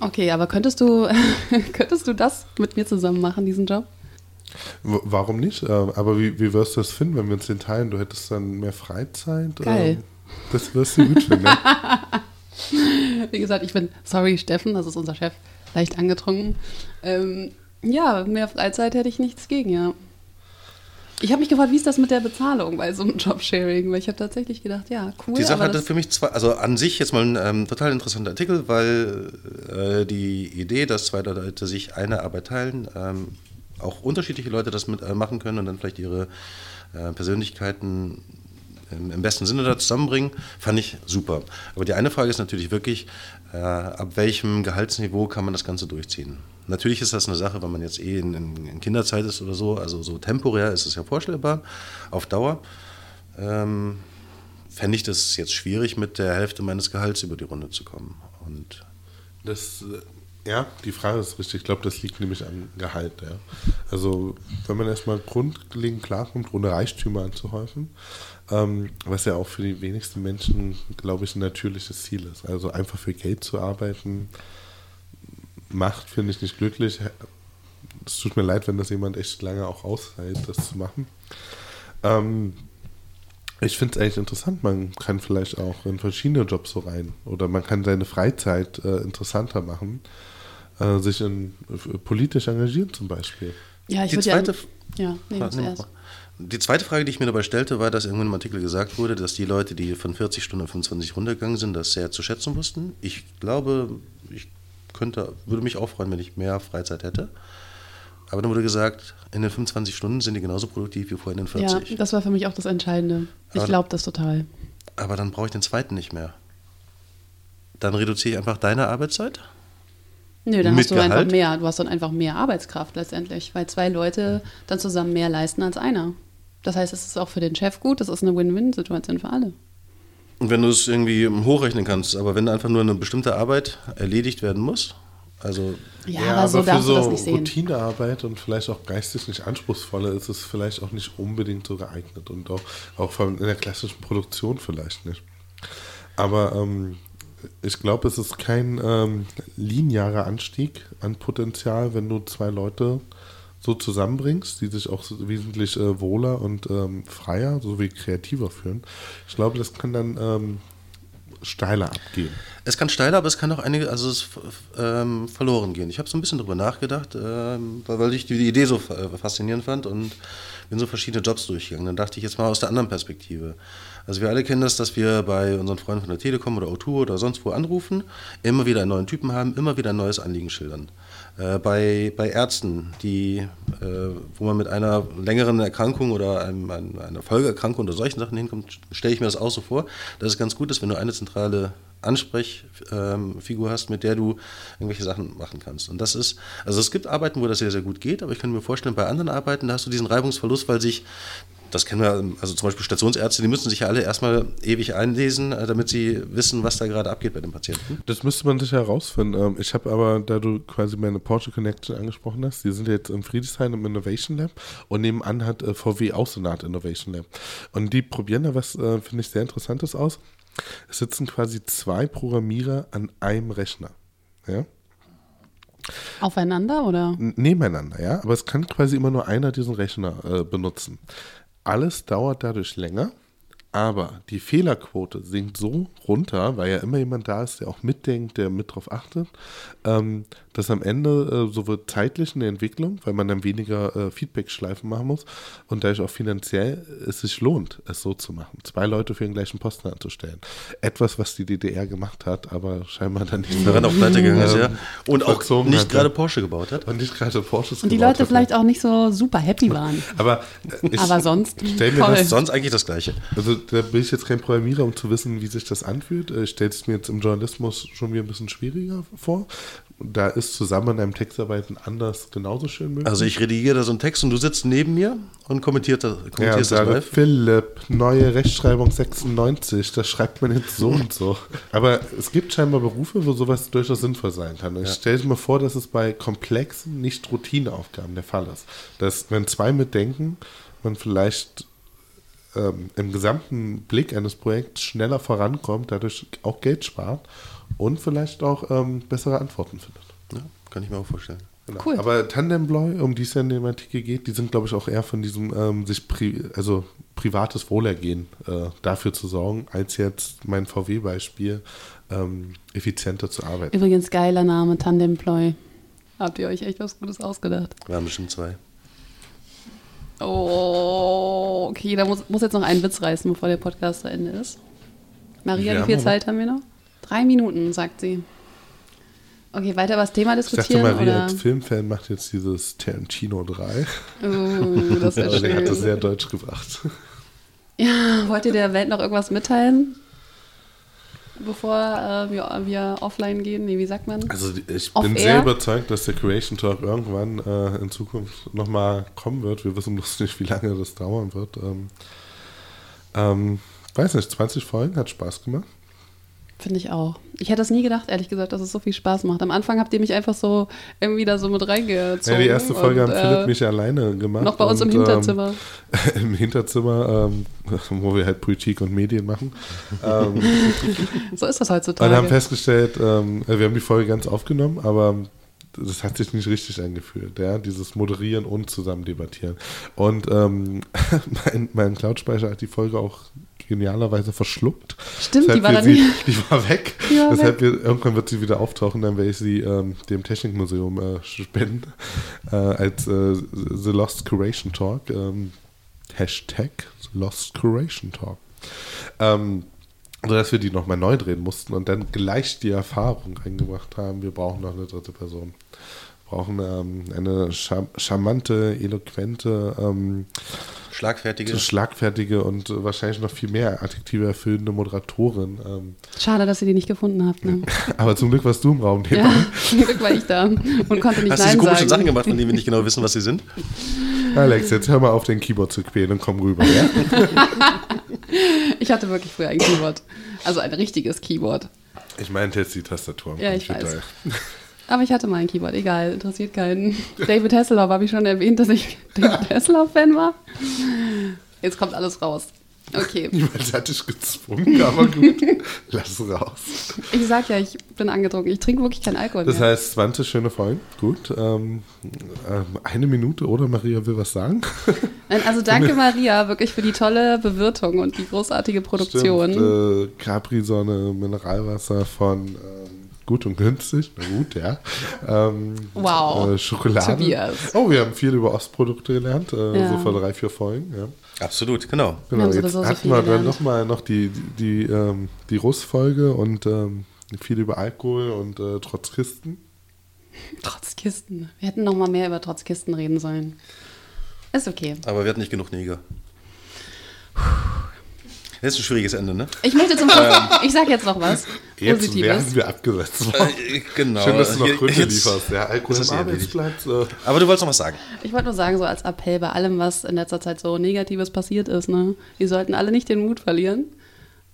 Okay, aber könntest du, könntest du das mit mir zusammen machen, diesen Job? W warum nicht? Äh, aber wie, wie wirst du das finden, wenn wir uns den teilen? Du hättest dann mehr Freizeit? Geil. Ähm, das wirst du gut finden. Ne? Wie gesagt, ich bin, sorry, Steffen, das ist unser Chef, leicht angetrunken. Ähm, ja, mehr Freizeit hätte ich nichts gegen, ja. Ich habe mich gefragt, wie ist das mit der Bezahlung bei so einem Jobsharing? Weil ich habe tatsächlich gedacht, ja, cool. Die Sache hatte für mich zwei, also an sich jetzt mal ein ähm, total interessanter Artikel, weil äh, die Idee, dass zwei Leute sich eine Arbeit teilen, ähm, auch unterschiedliche Leute das mit äh, machen können und dann vielleicht ihre äh, Persönlichkeiten im, im besten Sinne da zusammenbringen, fand ich super. Aber die eine Frage ist natürlich wirklich, äh, ab welchem Gehaltsniveau kann man das Ganze durchziehen? Natürlich ist das eine Sache, wenn man jetzt eh in, in, in Kinderzeit ist oder so, also so temporär ist es ja vorstellbar, auf Dauer. Ähm, fände ich das jetzt schwierig, mit der Hälfte meines Gehalts über die Runde zu kommen. Und Das, äh, ja, die Frage ist richtig. Ich glaube, das liegt nämlich am Gehalt. Ja. Also, wenn man erstmal grundlegend klarkommt, ohne Reichtümer anzuhäufen, ähm, was ja auch für die wenigsten Menschen, glaube ich, ein natürliches Ziel ist. Also, einfach für Geld zu arbeiten, macht, finde ich, nicht glücklich. Es tut mir leid, wenn das jemand echt lange auch aushält, das zu machen. Ähm, ich finde es eigentlich interessant. Man kann vielleicht auch in verschiedene Jobs so rein. Oder man kann seine Freizeit äh, interessanter machen. Äh, sich in, äh, politisch engagieren zum Beispiel. ja, ich die würde ja, ja, nee, Warte, zuerst. Die zweite Frage, die ich mir dabei stellte, war, dass irgendwann im Artikel gesagt wurde, dass die Leute, die von 40 Stunden auf 25 runtergegangen sind, das sehr zu schätzen wussten. Ich glaube, ich könnte, würde mich auch freuen, wenn ich mehr Freizeit hätte. Aber dann wurde gesagt, in den 25 Stunden sind die genauso produktiv wie vorher in den Ja, 40. das war für mich auch das Entscheidende. Ich glaube das total. Aber dann brauche ich den zweiten nicht mehr. Dann reduziere ich einfach deine Arbeitszeit. Nö, dann hast du einfach Gehalt? mehr. Du hast dann einfach mehr Arbeitskraft letztendlich, weil zwei Leute dann zusammen mehr leisten als einer. Das heißt, es ist auch für den Chef gut, das ist eine Win-Win-Situation für alle. Und wenn du es irgendwie hochrechnen kannst, aber wenn einfach nur eine bestimmte Arbeit erledigt werden muss, also Ja, aber so das nicht sehen. Routinearbeit und vielleicht auch geistig nicht anspruchsvolle ist es vielleicht auch nicht unbedingt so geeignet und auch, auch von, in der klassischen Produktion vielleicht nicht. Aber ähm, ich glaube, es ist kein ähm, linearer Anstieg an Potenzial, wenn du zwei Leute so zusammenbringst, die sich auch wesentlich äh, wohler und ähm, freier sowie kreativer fühlen. Ich glaube, das kann dann ähm, steiler abgehen. Es kann steiler, aber es kann auch einige, also es ähm, verloren gehen. Ich habe so ein bisschen drüber nachgedacht, ähm, weil ich die, Idee so äh, faszinierend fand und bin so verschiedene Jobs durchgegangen. Dann dachte ich jetzt mal aus der anderen Perspektive. Also wir alle kennen das, dass wir bei unseren Freunden von der Telekom oder O2 oder sonst wo anrufen, immer wieder einen neuen Typen haben, immer wieder ein neues Anliegen schildern. Äh, bei, bei Ärzten, die, äh, wo man mit einer längeren Erkrankung oder einem, einer Folgeerkrankung oder solchen Sachen hinkommt, stelle ich mir das auch so vor, dass es ganz gut ist, wenn du eine zentrale Ansprechfigur hast, mit der du irgendwelche Sachen machen kannst. Und das ist, also es gibt Arbeiten, wo das sehr, sehr gut geht, aber ich kann mir vorstellen, bei anderen Arbeiten, hast du diesen Reibungsverlust, weil sich das kennen wir, also zum Beispiel Stationsärzte, die müssen sich ja alle erstmal ewig einlesen, äh, damit sie wissen, was da gerade abgeht bei den Patienten. Das müsste man sicher herausfinden. Ähm, ich habe aber, da du quasi meine Porsche Connection angesprochen hast, die sind jetzt im Friedrichshain im Innovation Lab und nebenan hat äh, VW auch so eine Art Innovation Lab. Und die probieren da was, äh, finde ich, sehr Interessantes aus. Es sitzen quasi zwei Programmierer an einem Rechner. Ja? Aufeinander oder? Nebeneinander, ja. Aber es kann quasi immer nur einer diesen Rechner äh, benutzen. Alles dauert dadurch länger aber die Fehlerquote sinkt so runter, weil ja immer jemand da ist, der auch mitdenkt, der mit drauf achtet, ähm, dass am Ende äh, sowohl zeitlich eine Entwicklung, weil man dann weniger äh, Feedback-Schleifen machen muss und dadurch auch finanziell es sich lohnt, es so zu machen. Zwei Leute für den gleichen Posten anzustellen. Etwas, was die DDR gemacht hat, aber scheinbar dann nicht daran auch weitergegangen ist, ja. Und auch nicht gerade Porsche gebaut hat. Und nicht gerade Porsches Und die Leute vielleicht auch nicht so super happy waren. aber, äh, ich aber sonst. Stell mir das sonst eigentlich das Gleiche. Also da bin ich jetzt kein Programmierer, um zu wissen, wie sich das anfühlt. Ich stelle es mir jetzt im Journalismus schon wieder ein bisschen schwieriger vor. Da ist zusammen an einem Textarbeiten anders genauso schön möglich. Also ich redigiere da so einen Text und du sitzt neben mir und kommentierst das, kommentierst ja, das live. Philipp, neue Rechtschreibung 96, das schreibt man jetzt so und so. Aber es gibt scheinbar Berufe, wo sowas durchaus sinnvoll sein kann. Ich ja. stelle mir vor, dass es bei komplexen, nicht Routineaufgaben der Fall ist. Dass wenn zwei mitdenken, man vielleicht ähm, im gesamten Blick eines Projekts schneller vorankommt, dadurch auch Geld spart und vielleicht auch ähm, bessere Antworten findet. Ja, kann ich mir auch vorstellen. Genau. Cool. Aber Tandembloy, um die es ja in dem Artikel geht, die sind, glaube ich, auch eher von diesem ähm, sich pri also privates Wohlergehen äh, dafür zu sorgen, als jetzt mein VW-Beispiel ähm, effizienter zu arbeiten. Übrigens geiler Name, Tandemploy. Habt ihr euch echt was Gutes ausgedacht? Wir haben bestimmt zwei. Oh, okay, da muss, muss jetzt noch einen Witz reißen, bevor der Podcast zu Ende ist. Maria, wie viel Zeit haben wir noch? Drei Minuten, sagt sie. Okay, weiter über das Thema diskutieren? Ich dachte, Maria oder? als Filmfan macht jetzt dieses Tarantino 3. Oh, das wäre schön. Der hat das sehr deutsch gebracht. Ja, wollt ihr der Welt noch irgendwas mitteilen? Bevor äh, wir, wir, offline gehen? Nee, wie sagt man? Also ich Off bin air? sehr überzeugt, dass der Creation Talk irgendwann äh, in Zukunft nochmal kommen wird. Wir wissen bloß nicht, wie lange das dauern wird. Ähm, ähm, weiß nicht, 20 Folgen hat Spaß gemacht. Finde ich auch. Ich hätte das nie gedacht, ehrlich gesagt, dass es so viel Spaß macht. Am Anfang habt ihr mich einfach so irgendwie da so mit reingezogen. Ja, die erste Folge und, haben Philipp äh, mich alleine gemacht. Noch bei uns und, im Hinterzimmer. Ähm, Im Hinterzimmer, ähm, wo wir halt Politik und Medien machen. ähm, so ist das heutzutage. Und haben festgestellt, ähm, wir haben die Folge ganz aufgenommen, aber das hat sich nicht richtig angefühlt, ja, dieses Moderieren und zusammen debattieren. Und ähm, mein, mein Cloud-Speicher hat die Folge auch genialerweise verschluckt. Stimmt, die war, sie, die war weg. Die war Deshalb weg. Wir, irgendwann wird sie wieder auftauchen, dann werde ich sie ähm, dem Technikmuseum äh, spenden. Äh, als äh, The Lost Curation Talk. Ähm, Hashtag Lost Curation Talk. Ähm, sodass wir die nochmal neu drehen mussten und dann gleich die Erfahrung reingebracht haben, wir brauchen noch eine dritte Person. Wir brauchen ähm, eine charmante, eloquente, ähm, Schlagfertige. Schlagfertige und wahrscheinlich noch viel mehr Adjektive erfüllende Moderatorin. Ähm. Schade, dass ihr die nicht gefunden habt. Ne? Aber zum Glück warst du im Raum. Ja, zum Glück war ich da und konnte nicht Hast Nein du komischen Sachen gemacht, von denen wir nicht genau wissen, was sie sind? Alex, jetzt hör mal auf, den Keyboard zu quälen und komm rüber. Ja? ich hatte wirklich früher ein Keyboard. Also ein richtiges Keyboard. Ich meinte jetzt die Tastatur. Ja, ich weiß. Aber ich hatte mal ein Keyboard, egal, interessiert keinen. David Hasselhoff, habe ich schon erwähnt, dass ich David Hasselhoff-Fan war? Jetzt kommt alles raus. Okay. Niemand hat dich gezwungen, aber gut. Lass raus. Ich sag ja, ich bin angetrunken. Ich trinke wirklich keinen Alkohol. Das mehr. heißt, 20 schöne Folgen. Gut. Ähm, ähm, eine Minute oder Maria will was sagen? Also danke Maria wirklich für die tolle Bewirtung und die großartige Produktion. Stimmt, äh, Capri-Sonne, Mineralwasser von. Ähm, gut und günstig. Na gut, ja. Ähm, Wow. Äh, Schokolade. Tobias. Oh, wir haben viel über Ostprodukte gelernt, äh, Ja. so vor drei, vier Folgen. Ja. Absolut, genau. Genau, haben jetzt sowieso so hatten wir dann nochmal noch die, die, die, ähm, die Russ-Folge und ähm, viel über Alkohol und äh, Trotzkisten. Trotzkisten. Wir hätten noch mal mehr über Trotzkisten reden sollen. Ist okay. Aber wir hatten nicht genug Neger. Das ist ein schwieriges Ende, ne? Ich möchte zum Schluss, ich sage jetzt noch was Jetzt Positives. werden wir abgesetzt worden. Äh, genau. Schön, dass du noch Gründe lieferst. Der Alkohol ist im. Arbeitsplatz. Äh, Aber du wolltest noch was sagen. Ich wollte nur sagen, so als Appell bei allem, was in letzter Zeit so Negatives passiert ist, ne? Wir sollten alle nicht den Mut verlieren.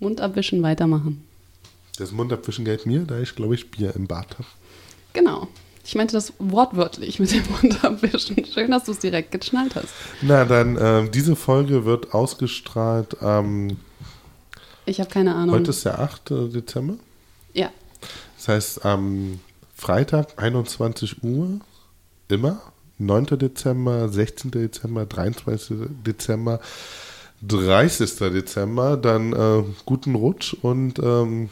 Mund abwischen, weitermachen. das Mundabwischen gilt mir, da ich, glaube ich, Bier im Bad habe. Genau. Ich meinte das wortwörtlich mit dem Mund abwischen. Schön, dass du es direkt geschnallt hast. Na, dann, ähm, diese Folge wird ausgestrahlt am, Ich habe keine Ahnung. heute ist der 8. Dezember. ja. Das heißt, am Freitag, 21 Uhr, immer, 9. Dezember, 16. Dezember, 23. Dezember, 30. Dezember, dann äh, guten Rutsch und ähm,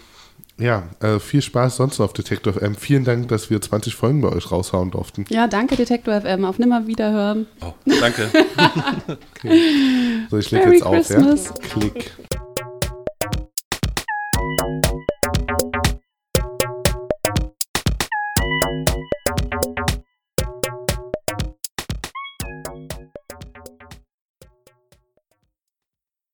ja, äh, viel Spaß sonst noch auf Detective FM. Vielen Dank, dass wir 20 Folgen bei euch raushauen durften. Ja, danke Detektor FM. Auf nimmer wiederhören. Oh, danke. So, ich leg Merry jetzt auf, Christmas. ja? Klick.